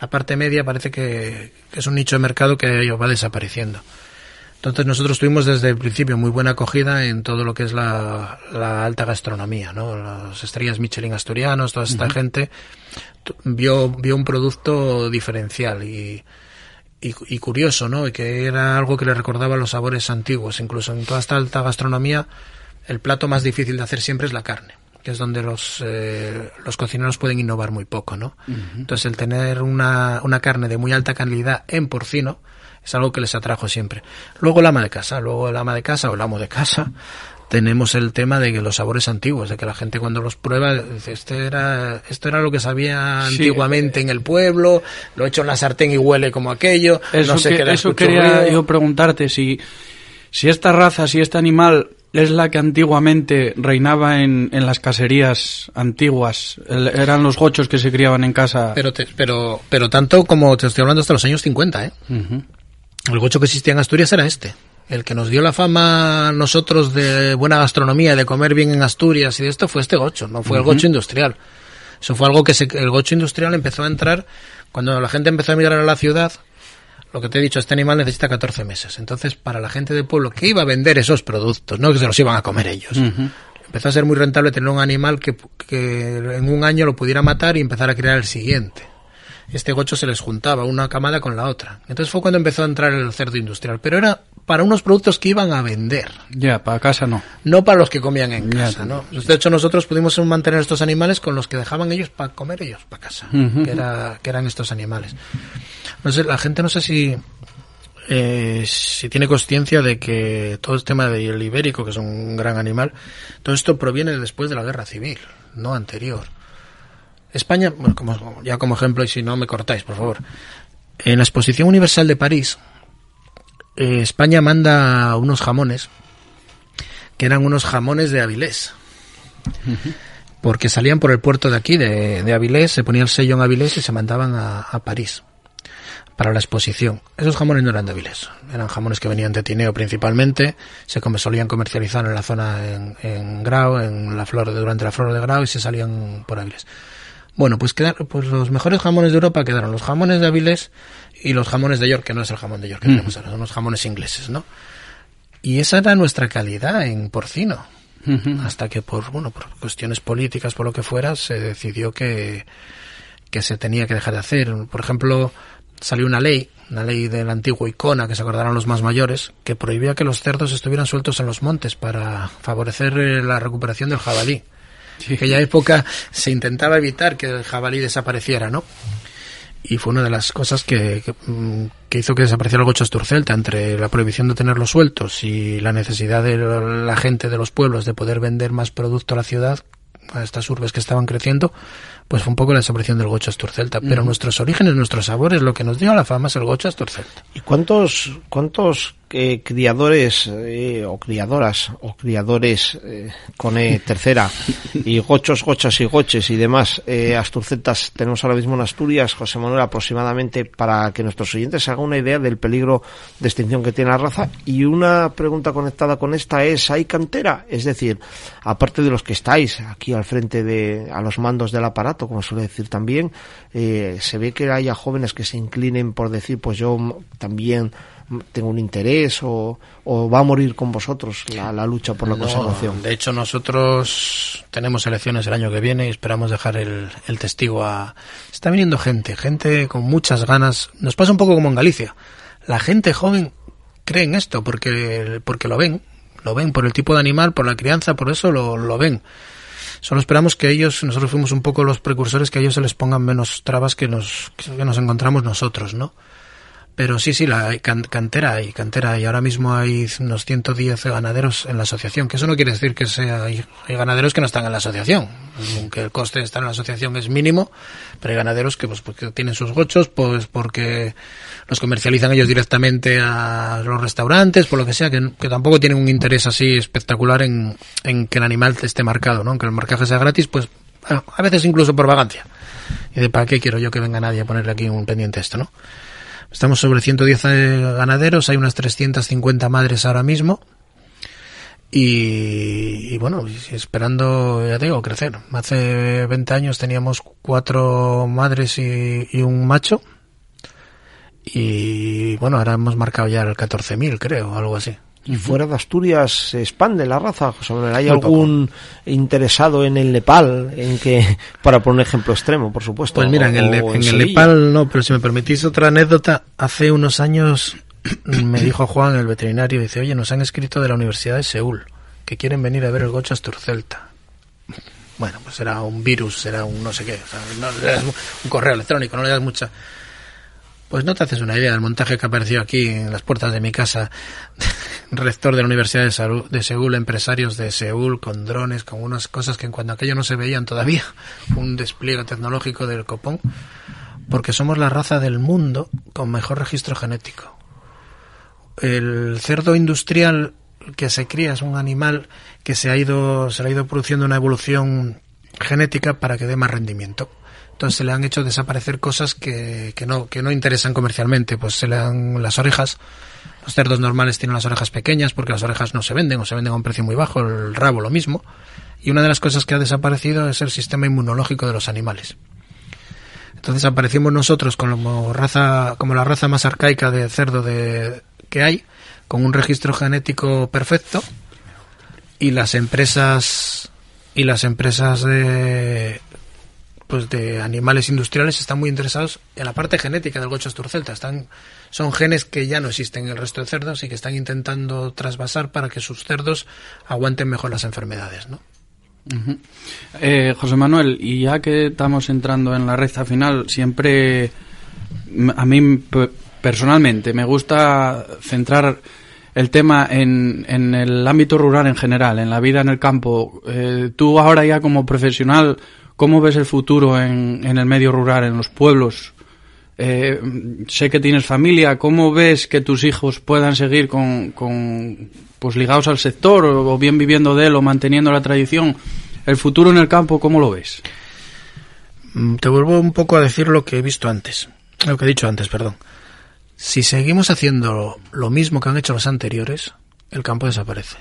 La parte media parece que, que es un nicho de mercado que va desapareciendo. Entonces nosotros tuvimos desde el principio muy buena acogida en todo lo que es la, la alta gastronomía, ¿no? Las estrellas Michelin asturianos, toda esta gente vio, vio un producto diferencial y, y, y curioso, ¿no? Y que era algo que le recordaba los sabores antiguos. Incluso en toda esta alta gastronomía, el plato más difícil de hacer siempre es la carne, que es donde los, eh, los cocineros pueden innovar muy poco, ¿no? Entonces el tener una, una carne de muy alta calidad en porcino es algo que les atrajo siempre. Luego el ama de casa, luego el ama de casa o el amo de casa, tenemos el tema de que los sabores antiguos, de que la gente cuando los prueba dice, este era, esto era lo que sabía Sí. antiguamente en el pueblo, lo he hecho en la sartén y huele como aquello, Eso, no sé que- qué eso quería yo preguntarte, si, si esta raza, si este animal es la que antiguamente reinaba en, en las caserías antiguas. El- eran los gochos que se criaban en casa. Pero, te- pero, pero tanto como te estoy hablando hasta los años 50, ¿eh? El gocho que existía en Asturias era este. El que nos dio la fama a nosotros de buena gastronomía, de comer bien en Asturias y de esto fue este gocho, no fue el gocho industrial. Eso fue algo que se, el gocho industrial empezó a entrar cuando la gente empezó a emigrar a la ciudad. Lo que te he dicho, este animal necesita 14 meses. Entonces, para la gente del pueblo que iba a vender esos productos, no que se los iban a comer ellos, empezó a ser muy rentable tener un animal que, que en un año lo pudiera matar y empezar a crear el siguiente este gocho se les juntaba una camada con la otra. Entonces fue cuando empezó a entrar el cerdo industrial, pero era para unos productos que iban a vender, Ya, para casa no. no para los que comían en casa, ¿no? De hecho nosotros pudimos mantener estos animales con los que dejaban ellos para comer ellos para casa, que era que eran estos animales. No sé, la gente no sé si eh, si tiene conciencia de que todo el tema del ibérico, que es un gran animal, todo esto proviene después de la guerra civil, no anterior. España, bueno, como, ya como ejemplo, y si no me cortáis, por favor. En la Exposición Universal de París, eh, España manda unos jamones, que eran unos jamones de Avilés. Porque salían por el puerto de aquí, de, de Avilés, se ponía el sello en Avilés y se mandaban a, a París para la exposición. Esos jamones no eran de Avilés, eran jamones que venían de Tineo principalmente, se solían comercializar en la zona en, en Grau, en la flor durante la flor de Grau y se salían por Avilés. Bueno, pues quedaron, pues los mejores jamones de Europa quedaron los jamones de Avilés y los jamones de York, que no es el jamón de York que tenemos ahora, son los jamones ingleses, ¿no? Y esa era nuestra calidad en porcino. Hasta que por, bueno, por cuestiones políticas, por lo que fuera, se decidió que, que se tenía que dejar de hacer. Por ejemplo, salió una ley, una ley del antiguo Icona, que se acordarán los más mayores, que prohibía que los cerdos estuvieran sueltos en los montes para favorecer eh, la recuperación del jabalí. En aquella época se intentaba evitar que el jabalí desapareciera, ¿no? Y fue una de las cosas que, que, mm, que hizo que desapareciera el gocho asturcelta entre la prohibición de tenerlos sueltos y la necesidad de la gente de los pueblos de poder vender más producto a la ciudad, a estas urbes que estaban creciendo, pues fue un poco la desaparición del gocho asturcelta. Pero nuestros orígenes, nuestros sabores, lo que nos dio la fama es el gocho asturcelta. ¿Y cuántos, cuántos eh, criadores eh, o criadoras o criadores eh, con E tercera y gochos, gochas y goches y demás eh, asturcetas tenemos ahora mismo en Asturias, José Manuel, aproximadamente para que nuestros oyentes hagan una idea del peligro de extinción que tiene la raza? Y una pregunta conectada con esta es, ¿hay cantera? Es decir, aparte de los que estáis aquí al frente de, a los mandos del aparato, como suele decir también, eh, se ve que haya jóvenes que se inclinen por decir, pues yo también tengo un interés o, o va a morir con vosotros la, la lucha por la No, conservación. de hecho, nosotros tenemos elecciones el año que viene y esperamos dejar el, el testigo a... Está viniendo gente, gente con muchas ganas. Nos pasa un poco como en Galicia. La gente joven cree en esto porque, porque lo ven. Lo ven por el tipo de animal, por la crianza, por eso lo, lo ven. Solo esperamos que ellos, nosotros fuimos un poco los precursores, que a ellos se les pongan menos trabas que nos, que nos encontramos nosotros, ¿no? Pero sí, sí, la can- cantera hay, cantera hay. Ahora mismo hay unos 110 ganaderos en la asociación, que eso no quiere decir que sea, hay, ganaderos que no están en la asociación, aunque el coste de estar en la asociación es mínimo, pero hay ganaderos que pues porque tienen sus gochos, pues porque los comercializan ellos directamente a los restaurantes, por lo que sea, que, tampoco tienen un interés así espectacular en, en que el animal esté marcado, ¿no? Aunque el marcaje sea gratis, pues a veces incluso por vagancia. Y de para qué quiero yo que venga nadie a ponerle aquí un pendiente esto, ¿no? Estamos sobre 110 ganaderos, hay unas 350 madres ahora mismo. Y, y bueno, esperando, ya digo, crecer. Hace 20 años teníamos cuatro madres y, y un macho. Y bueno, ahora hemos marcado ya el 14.000, creo, algo así. Y fuera de Asturias se expande la raza, José Manuel. ¿Hay Muy poco. algún interesado en el Nepal, en que, para poner un ejemplo extremo, por supuesto? Pues mira, en el, en? Nepal no, pero si me permitís otra anécdota, hace unos años me dijo Juan, el veterinario, dice, oye, nos han escrito de la Universidad de Seúl, que quieren venir a ver el gocho asturcelta. Bueno, pues era un virus, era un no sé qué, o sea, no le das mu- un correo electrónico, no le das mucha... Pues no te haces una idea del montaje que apareció aquí en las puertas de mi casa. Rector de la Universidad de, de Seúl, empresarios de Seúl, con drones, con unas cosas que en cuanto aquello no se veían todavía. Un despliegue tecnológico del copón. Porque somos la raza del mundo con mejor registro genético. El cerdo industrial que se cría es un animal que se ha ido, se le ha ido produciendo una evolución genética para que dé más rendimiento. Entonces se le han hecho desaparecer cosas que, no, que no interesan comercialmente. Pues se le dan las orejas. Los cerdos normales tienen las orejas pequeñas porque las orejas no se venden o se venden a un precio muy bajo. El rabo lo mismo. Y una de las cosas que ha desaparecido es el sistema inmunológico de los animales. Entonces aparecimos nosotros como raza, como la raza más arcaica de cerdo de, que hay, con un registro genético perfecto y las empresas y las empresas de pues de animales industriales están muy interesados en la parte genética del gocho asturcelta. Están, son genes que ya no existen en el resto de cerdos y que están intentando trasvasar para que sus cerdos aguanten mejor las enfermedades, ¿no? Ujú. Eh, José Manuel, y ya que estamos entrando en la recta final, siempre a mí personalmente me gusta centrar el tema en, en el ámbito rural en general, en la vida en el campo. Eh, tú ahora ya como profesional, ¿cómo ves el futuro en, en el medio rural, en los pueblos? Eh, sé que tienes familia, ¿cómo ves que tus hijos puedan seguir con, pues ligados al sector o, o bien viviendo de él o manteniendo la tradición? El futuro en el campo, ¿cómo lo ves? Mm, Te vuelvo un poco a decir lo que he visto antes, lo que he dicho antes, perdón. Si seguimos haciendo lo mismo que han hecho los anteriores, el campo desaparece.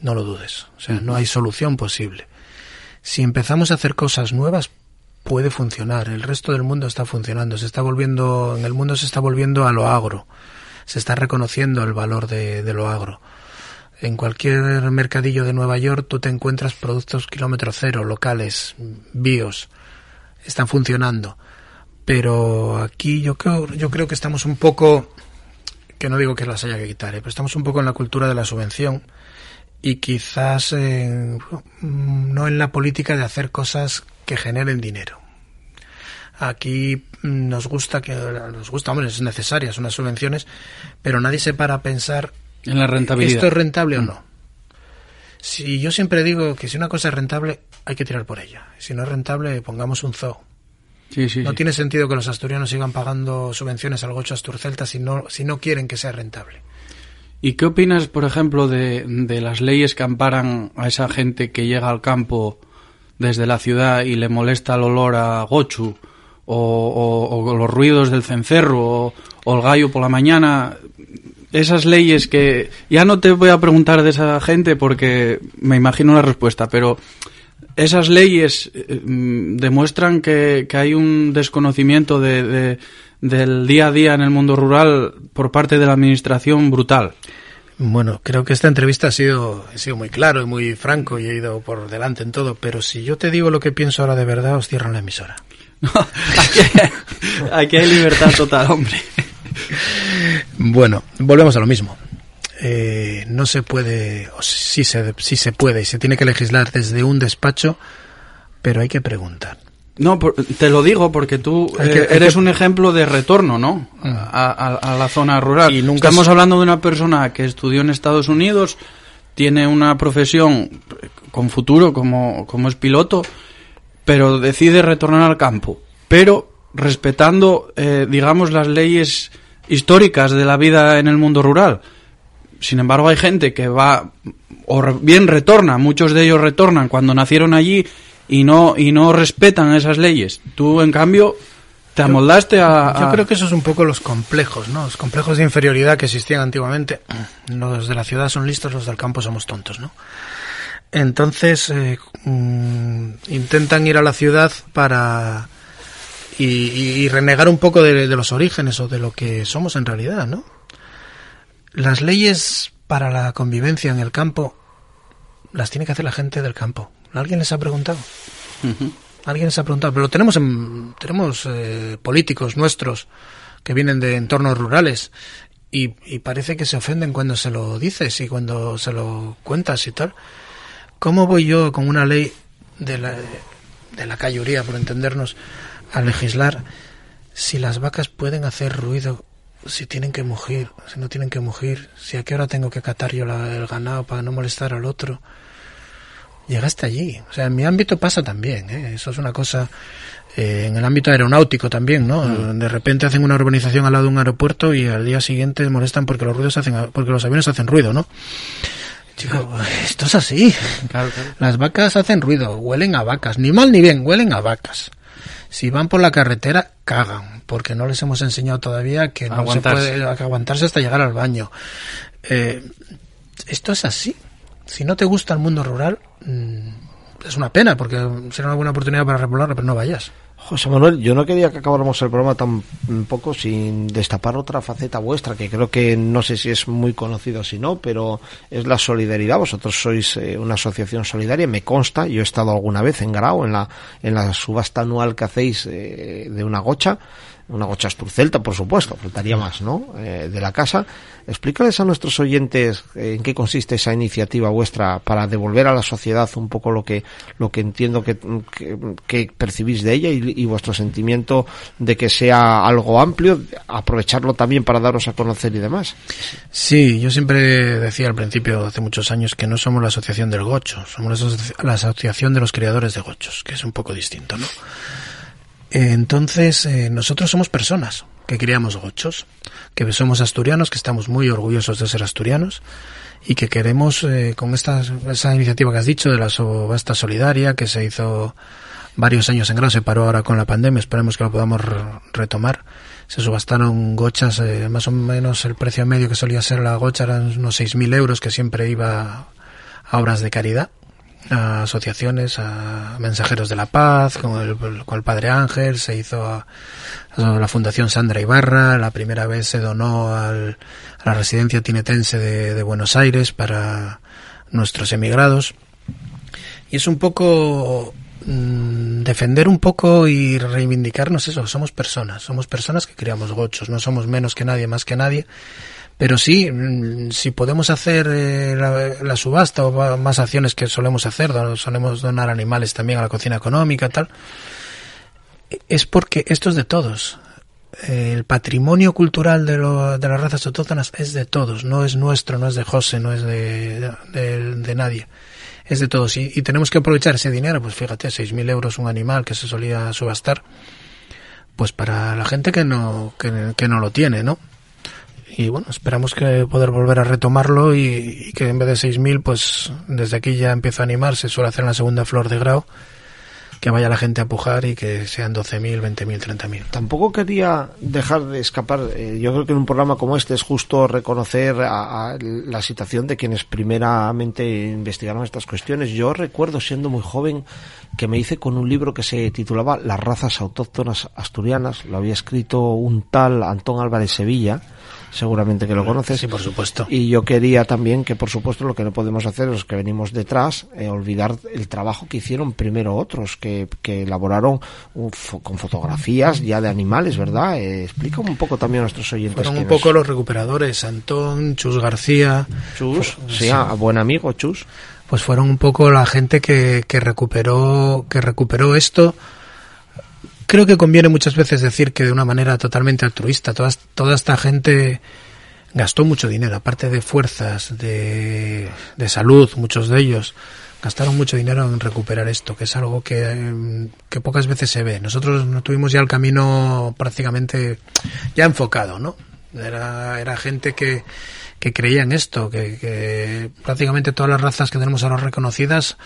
No lo dudes. O sea, no hay solución posible. Si empezamos a hacer cosas nuevas, puede funcionar. El resto del mundo está funcionando. Se está volviendo, en el mundo se está volviendo a lo agro. Se está reconociendo el valor de, de lo agro. En cualquier mercadillo de Nueva York tú te encuentras productos kilómetro cero, locales, bios, están funcionando. Pero aquí yo creo, yo creo que estamos un poco, que no digo que las haya que quitar, ¿eh? pero estamos un poco en la cultura de la subvención y quizás en- no en la política de hacer cosas que generen dinero. Aquí mm, nos gusta que nos gusta, hombre, es necesarias unas subvenciones, pero nadie se para a pensar En la rentabilidad. ¿Esto es rentable o no? Si yo siempre digo que si una cosa es rentable, hay que tirar por ella. Si no es rentable, pongamos un zoo. Sí, sí, No sí. tiene sentido que los asturianos sigan pagando subvenciones al gocho asturcelta si no, si no quieren que sea rentable. ¿Y qué opinas, por ejemplo, de, de las leyes que amparan a esa gente que llega al campo desde la ciudad y le molesta el olor a gochu o, o- o los ruidos del cencerro o, o el gallo por la mañana? Esas leyes que ya no te voy a preguntar de esa gente porque me imagino la respuesta, pero esas leyes eh, mm, demuestran que, que hay un desconocimiento de, de- del día a día en el mundo rural por parte de la administración brutal. Bueno, creo que esta entrevista ha sido, ha sido muy claro y muy franco y he ido por delante en todo, pero si yo te digo lo que pienso ahora de verdad, os cierran la emisora. aquí, aquí hay libertad total, hombre. Bueno, volvemos a lo mismo. Eh, no se puede, o sí se, sí se puede y se tiene que legislar desde un despacho, pero hay que preguntar. No, te lo digo porque tú que- eh, eres que- un ejemplo de retorno, ¿no? Mm. A, a- a la zona rural. Y nunca Estamos hablando de una persona que estudió en Estados Unidos, tiene una profesión con futuro como, como es piloto, pero decide retornar al campo. Pero respetando, eh, digamos, las leyes históricas de la vida en el mundo rural. Sin embargo, hay gente que va, o bien retorna, muchos de ellos retornan cuando nacieron allí y no, y no respetan esas leyes. Tú, en cambio, te amoldaste a... Yo creo que eso es un poco los complejos, ¿no? Los complejos de inferioridad que existían antiguamente. Los de la ciudad son listos, los del campo somos tontos, ¿no? Entonces, eh, mm, intentan ir a la ciudad para... Y, y- y renegar un poco de, de los orígenes o de lo que somos en realidad, ¿no? Las leyes para la convivencia en el campo las tiene que hacer la gente del campo. ¿Alguien les ha preguntado? Alguien se ha preguntado, pero tenemos en- tenemos eh, políticos nuestros que vienen de entornos rurales y, y parece que se ofenden cuando se lo dices y cuando se lo cuentas y tal. ¿Cómo voy yo con una ley de la, de la cayuría, por entendernos, a legislar si las vacas pueden hacer ruido, si tienen que mugir, si no tienen que mugir, si a qué hora tengo que catar yo la- el ganado para no molestar al otro? llegaste allí. O sea, en mi ámbito pasa también, ¿eh? eso es una cosa. eh, en el ámbito aeronáutico también, ¿no? De repente hacen una urbanización al lado de un aeropuerto y al día siguiente molestan porque los ruidos hacen, porque los aviones hacen ruido, ¿no? Chico, esto es así. Claro, claro. Las vacas hacen ruido, huelen a vacas. Ni mal ni bien, huelen a vacas. Si van por la carretera, cagan, porque no les hemos enseñado todavía que no Aguantarse. se puede aguantarse hasta llegar al baño. Eh, esto es así. Si no te gusta el mundo rural, mm, es una pena, porque será una buena oportunidad para repoblarlo, pero no vayas. José Manuel, yo no quería que acabáramos el programa tampoco sin destapar otra faceta vuestra, que creo que no sé si es muy conocido o si no, pero es la solidaridad. Vosotros sois eh, una asociación solidaria, me consta, yo he estado alguna vez en Grau, en la, en la subasta anual que hacéis eh, de una gocha, una gocha asturcelta, por supuesto, faltaría más, ¿no? Eh, de la casa. Explícales a nuestros oyentes eh, en qué consiste esa iniciativa vuestra para devolver a la sociedad un poco lo que, lo que entiendo que, que, que percibís de ella y, vuestro sentimiento de que sea algo amplio, aprovecharlo también para daros a conocer y demás. Sí, yo siempre decía al principio, hace muchos años, que no somos la asociación del gocho, somos la, la asociación de los criadores de gochos, que es un poco distinto, ¿no? Entonces, eh, nosotros somos personas que criamos gochos, que somos asturianos, que estamos muy orgullosos de ser asturianos y que queremos, eh, con esta, esa iniciativa que has dicho de la subasta solidaria, que se hizo varios años en grado, se paró ahora con la pandemia, esperemos que lo podamos re- retomar. Se subastaron gochas, eh, más o menos el precio medio que solía ser la gocha eran unos 6.000 euros, que siempre iba a obras de caridad, a asociaciones, a mensajeros de la paz, con el, con el Padre Ángel, se hizo a, la Fundación Sandra Ibarra, la primera vez se donó al- a la residencia tinetense de, de Buenos Aires para nuestros emigrados. Y es un poco mm, defender un poco y reivindicarnos eso, somos personas, somos personas que criamos gochos, no somos menos que nadie, más que nadie, pero sí, mm, si podemos hacer eh, la, subasta o más acciones que solemos hacer, solemos donar animales también a la cocina económica, tal, es porque esto es de todos. El patrimonio cultural de, lo- de las razas autóctonas es de todos, no es nuestro, no es de José, no es de, de, nadie. Es de todos. Y, tenemos que aprovechar ese dinero, pues fíjate, 6.000 euros un animal que se solía subastar, pues para la gente que no, que no lo tiene, ¿no? Y bueno, esperamos que poder volver a retomarlo y, que en vez de 6.000, pues desde aquí ya empieza a animarse, suele hacer la segunda flor de grau, que vaya la gente a pujar y que sean 12.000, 20.000, 30.000. Tampoco quería dejar de escapar. eh, yo creo que en un programa como este es justo reconocer a la situación de quienes primeramente investigaron estas cuestiones. Yo recuerdo siendo muy joven que me hice con un libro que se titulaba Las razas autóctonas asturianas. Lo había escrito un tal Antón Álvarez Sevilla. Seguramente que lo conoces. Sí, por supuesto. Y yo quería también que, por supuesto, lo que no podemos hacer los que venimos detrás, eh, olvidar el trabajo que hicieron primero otros, que, que elaboraron un fo- con fotografías ya de animales, ¿verdad? Eh, explica un poco también a nuestros oyentes. Fueron un poco los recuperadores, Antón, Chus García, Chus, sí, a buen amigo Chus. pues fueron un poco la gente que, que recuperó que recuperó esto creo que conviene muchas veces decir que de una manera totalmente altruista toda, toda esta gente gastó mucho dinero aparte de fuerzas de, salud muchos de ellos gastaron mucho dinero en recuperar esto que es algo que, que pocas veces se ve. Nosotros no tuvimos ya el camino prácticamente ya enfocado no era, era gente que que creía en esto, que, que prácticamente todas las razas que tenemos ahora reconocidas,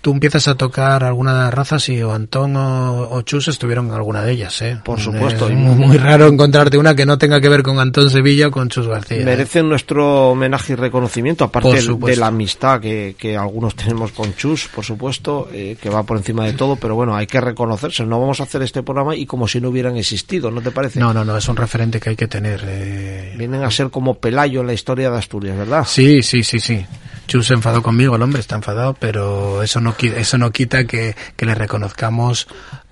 tú empiezas a tocar alguna de las razas y o Antón o, o Chus estuvieron en alguna de ellas, ¿eh? Por supuesto. Es muy, muy raro encontrarte una que no tenga que ver con Antón Sevilla o con Chus García. ¿eh? Merecen nuestro homenaje y reconocimiento, aparte de la amistad que, que algunos tenemos con Chus, por supuesto, eh, que va por encima de todo, pero bueno, hay que reconocerse. No vamos a hacer este programa y como si no hubieran existido, ¿no te parece? No, no, no, es un referente que hay que tener. eh. Vienen a ser como Pelayo en la historia de Asturias, ¿verdad? Sí, sí, sí, sí. Chus se enfadó conmigo, el hombre está enfadado, pero eso no, eso no quita que, que le reconozcamos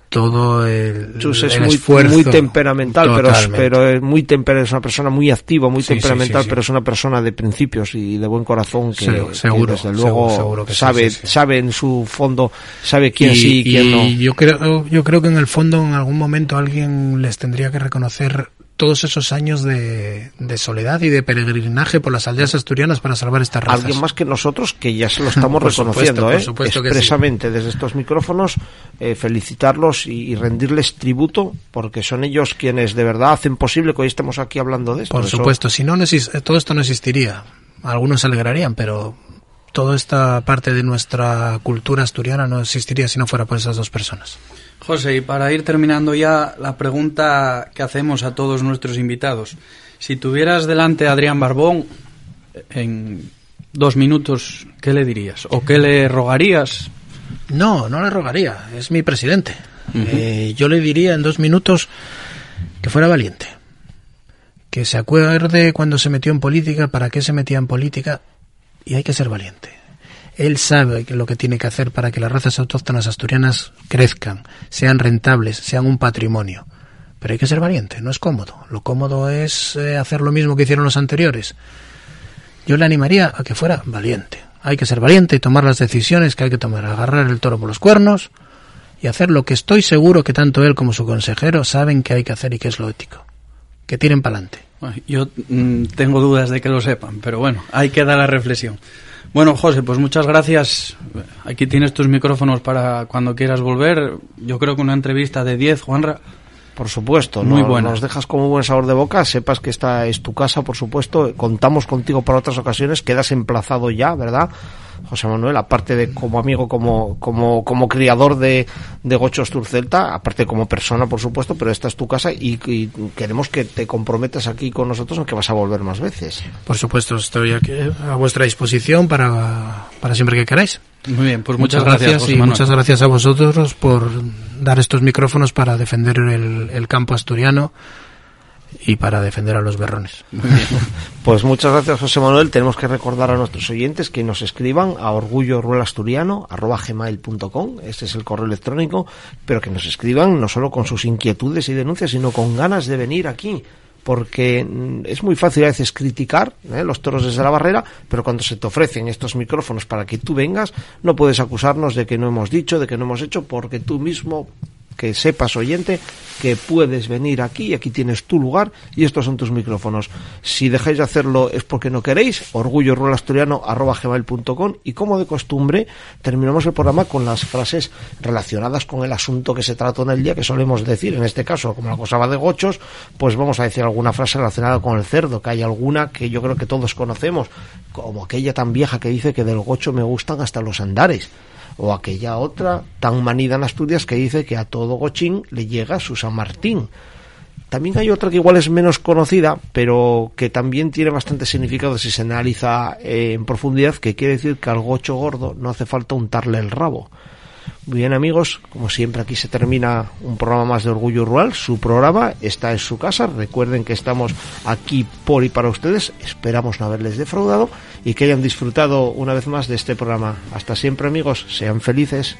todo el, Chus es el muy, esfuerzo. muy temperamental, pero es, Totalmente. pero es muy temper, es una persona muy activa, muy Sí, temperamental, sí, sí. pero es una persona de principios y de buen corazón que, Se- que seguro, desde luego seguro, seguro que sabe, sabe en su fondo, sabe quién sí y quién no. yo creo yo creo que en el fondo en algún momento alguien les tendría que reconocer todos esos años de, de soledad y de peregrinaje por las aldeas asturianas para salvar estas razas. Alguien más que nosotros que ya se lo estamos Por supuesto, reconociendo, por ¿eh? supuesto que sí. expresamente desde estos micrófonos, eh, felicitarlos y, y rendirles tributo porque son ellos quienes de verdad hacen posible que hoy estemos aquí hablando de esto. Por Eso- supuesto, si no, no todo esto no existiría. Algunos se alegrarían, pero toda esta parte de nuestra cultura asturiana no existiría si no fuera por esas dos personas. José, y para ir terminando ya, la pregunta que hacemos a todos nuestros invitados. Si tuvieras delante a Adrián Barbón en dos minutos, ¿qué le dirías? ¿O qué le rogarías? No, no le rogaría, es mi presidente. Eh, yo le diría en dos minutos que fuera valiente. Que se acuerde cuando se metió en política, para qué se metía en política, y hay que ser valiente. Él sabe lo que tiene que hacer para que las razas autóctonas asturianas crezcan, sean rentables, sean un patrimonio. Pero hay que ser valiente, no es cómodo. Lo cómodo es eh, hacer lo mismo que hicieron los anteriores. Yo le animaría a que fuera valiente. Hay que ser valiente y tomar las decisiones que hay que tomar, agarrar el toro por los cuernos y hacer lo que estoy seguro que tanto él como su consejero saben que hay que hacer y que es lo ético. Que tiren para adelante. Yo mm, tengo dudas de que lo sepan, pero bueno, hay que dar la reflexión. Bueno, José, pues muchas gracias. Aquí tienes tus micrófonos para cuando quieras volver. Yo creo que una entrevista de 10, Juanra. Por supuesto, Muy buena. nos dejas como buen sabor de boca, sepas que esta es tu casa, por supuesto, contamos contigo para otras ocasiones, quedas emplazado ya, ¿verdad? José Manuel, aparte de como amigo, como, como, como criador de, de Gochos Turcelta, aparte como persona, por supuesto, pero esta es tu casa y, y queremos que te comprometas aquí con nosotros, aunque vas a volver más veces. Por supuesto, estoy aquí a vuestra disposición para, para siempre que queráis. Muy bien, pues muchas, gracias, y muchas gracias a vosotros por dar estos micrófonos para defender el, el campo asturiano y para defender a los berrones. Muy bien. Pues muchas gracias, José Manuel. Tenemos que recordar a nuestros oyentes que nos escriban a orgulloruelasturiano.com. Ese es el correo electrónico, pero que nos escriban no solo con sus inquietudes y denuncias, sino con ganas de venir aquí. Porque mm, es muy fácil a veces criticar ¿eh? los toros desde la barrera, pero cuando se te ofrecen estos micrófonos para que tú vengas, no puedes acusarnos de que no hemos dicho, de que no hemos hecho, porque tú mismo que sepas, oyente, que puedes venir aquí, aquí tienes tu lugar y estos son tus micrófonos. Si dejáis de hacerlo es porque no queréis, orgulloruelasturiano.com y como de costumbre, terminamos el programa con las frases relacionadas con el asunto que se trató en el día, que solemos decir, en este caso, como la cosa va de gochos, pues vamos a decir alguna frase relacionada con el cerdo, que hay alguna que yo creo que todos conocemos, como aquella tan vieja que dice que del gocho me gustan hasta los andares o aquella otra tan manida en Asturias que dice que a todo gochín le llega su San Martín. También hay otra que igual es menos conocida, pero que también tiene bastante significado si se analiza eh, en profundidad, que quiere decir que al gocho gordo no hace falta untarle el rabo. Bien amigos, como siempre aquí se termina un programa más de Orgullo Rural, su programa está en su casa, recuerden que estamos aquí por y para ustedes, esperamos no haberles defraudado y que hayan disfrutado una vez más de este programa. Hasta siempre amigos, sean felices.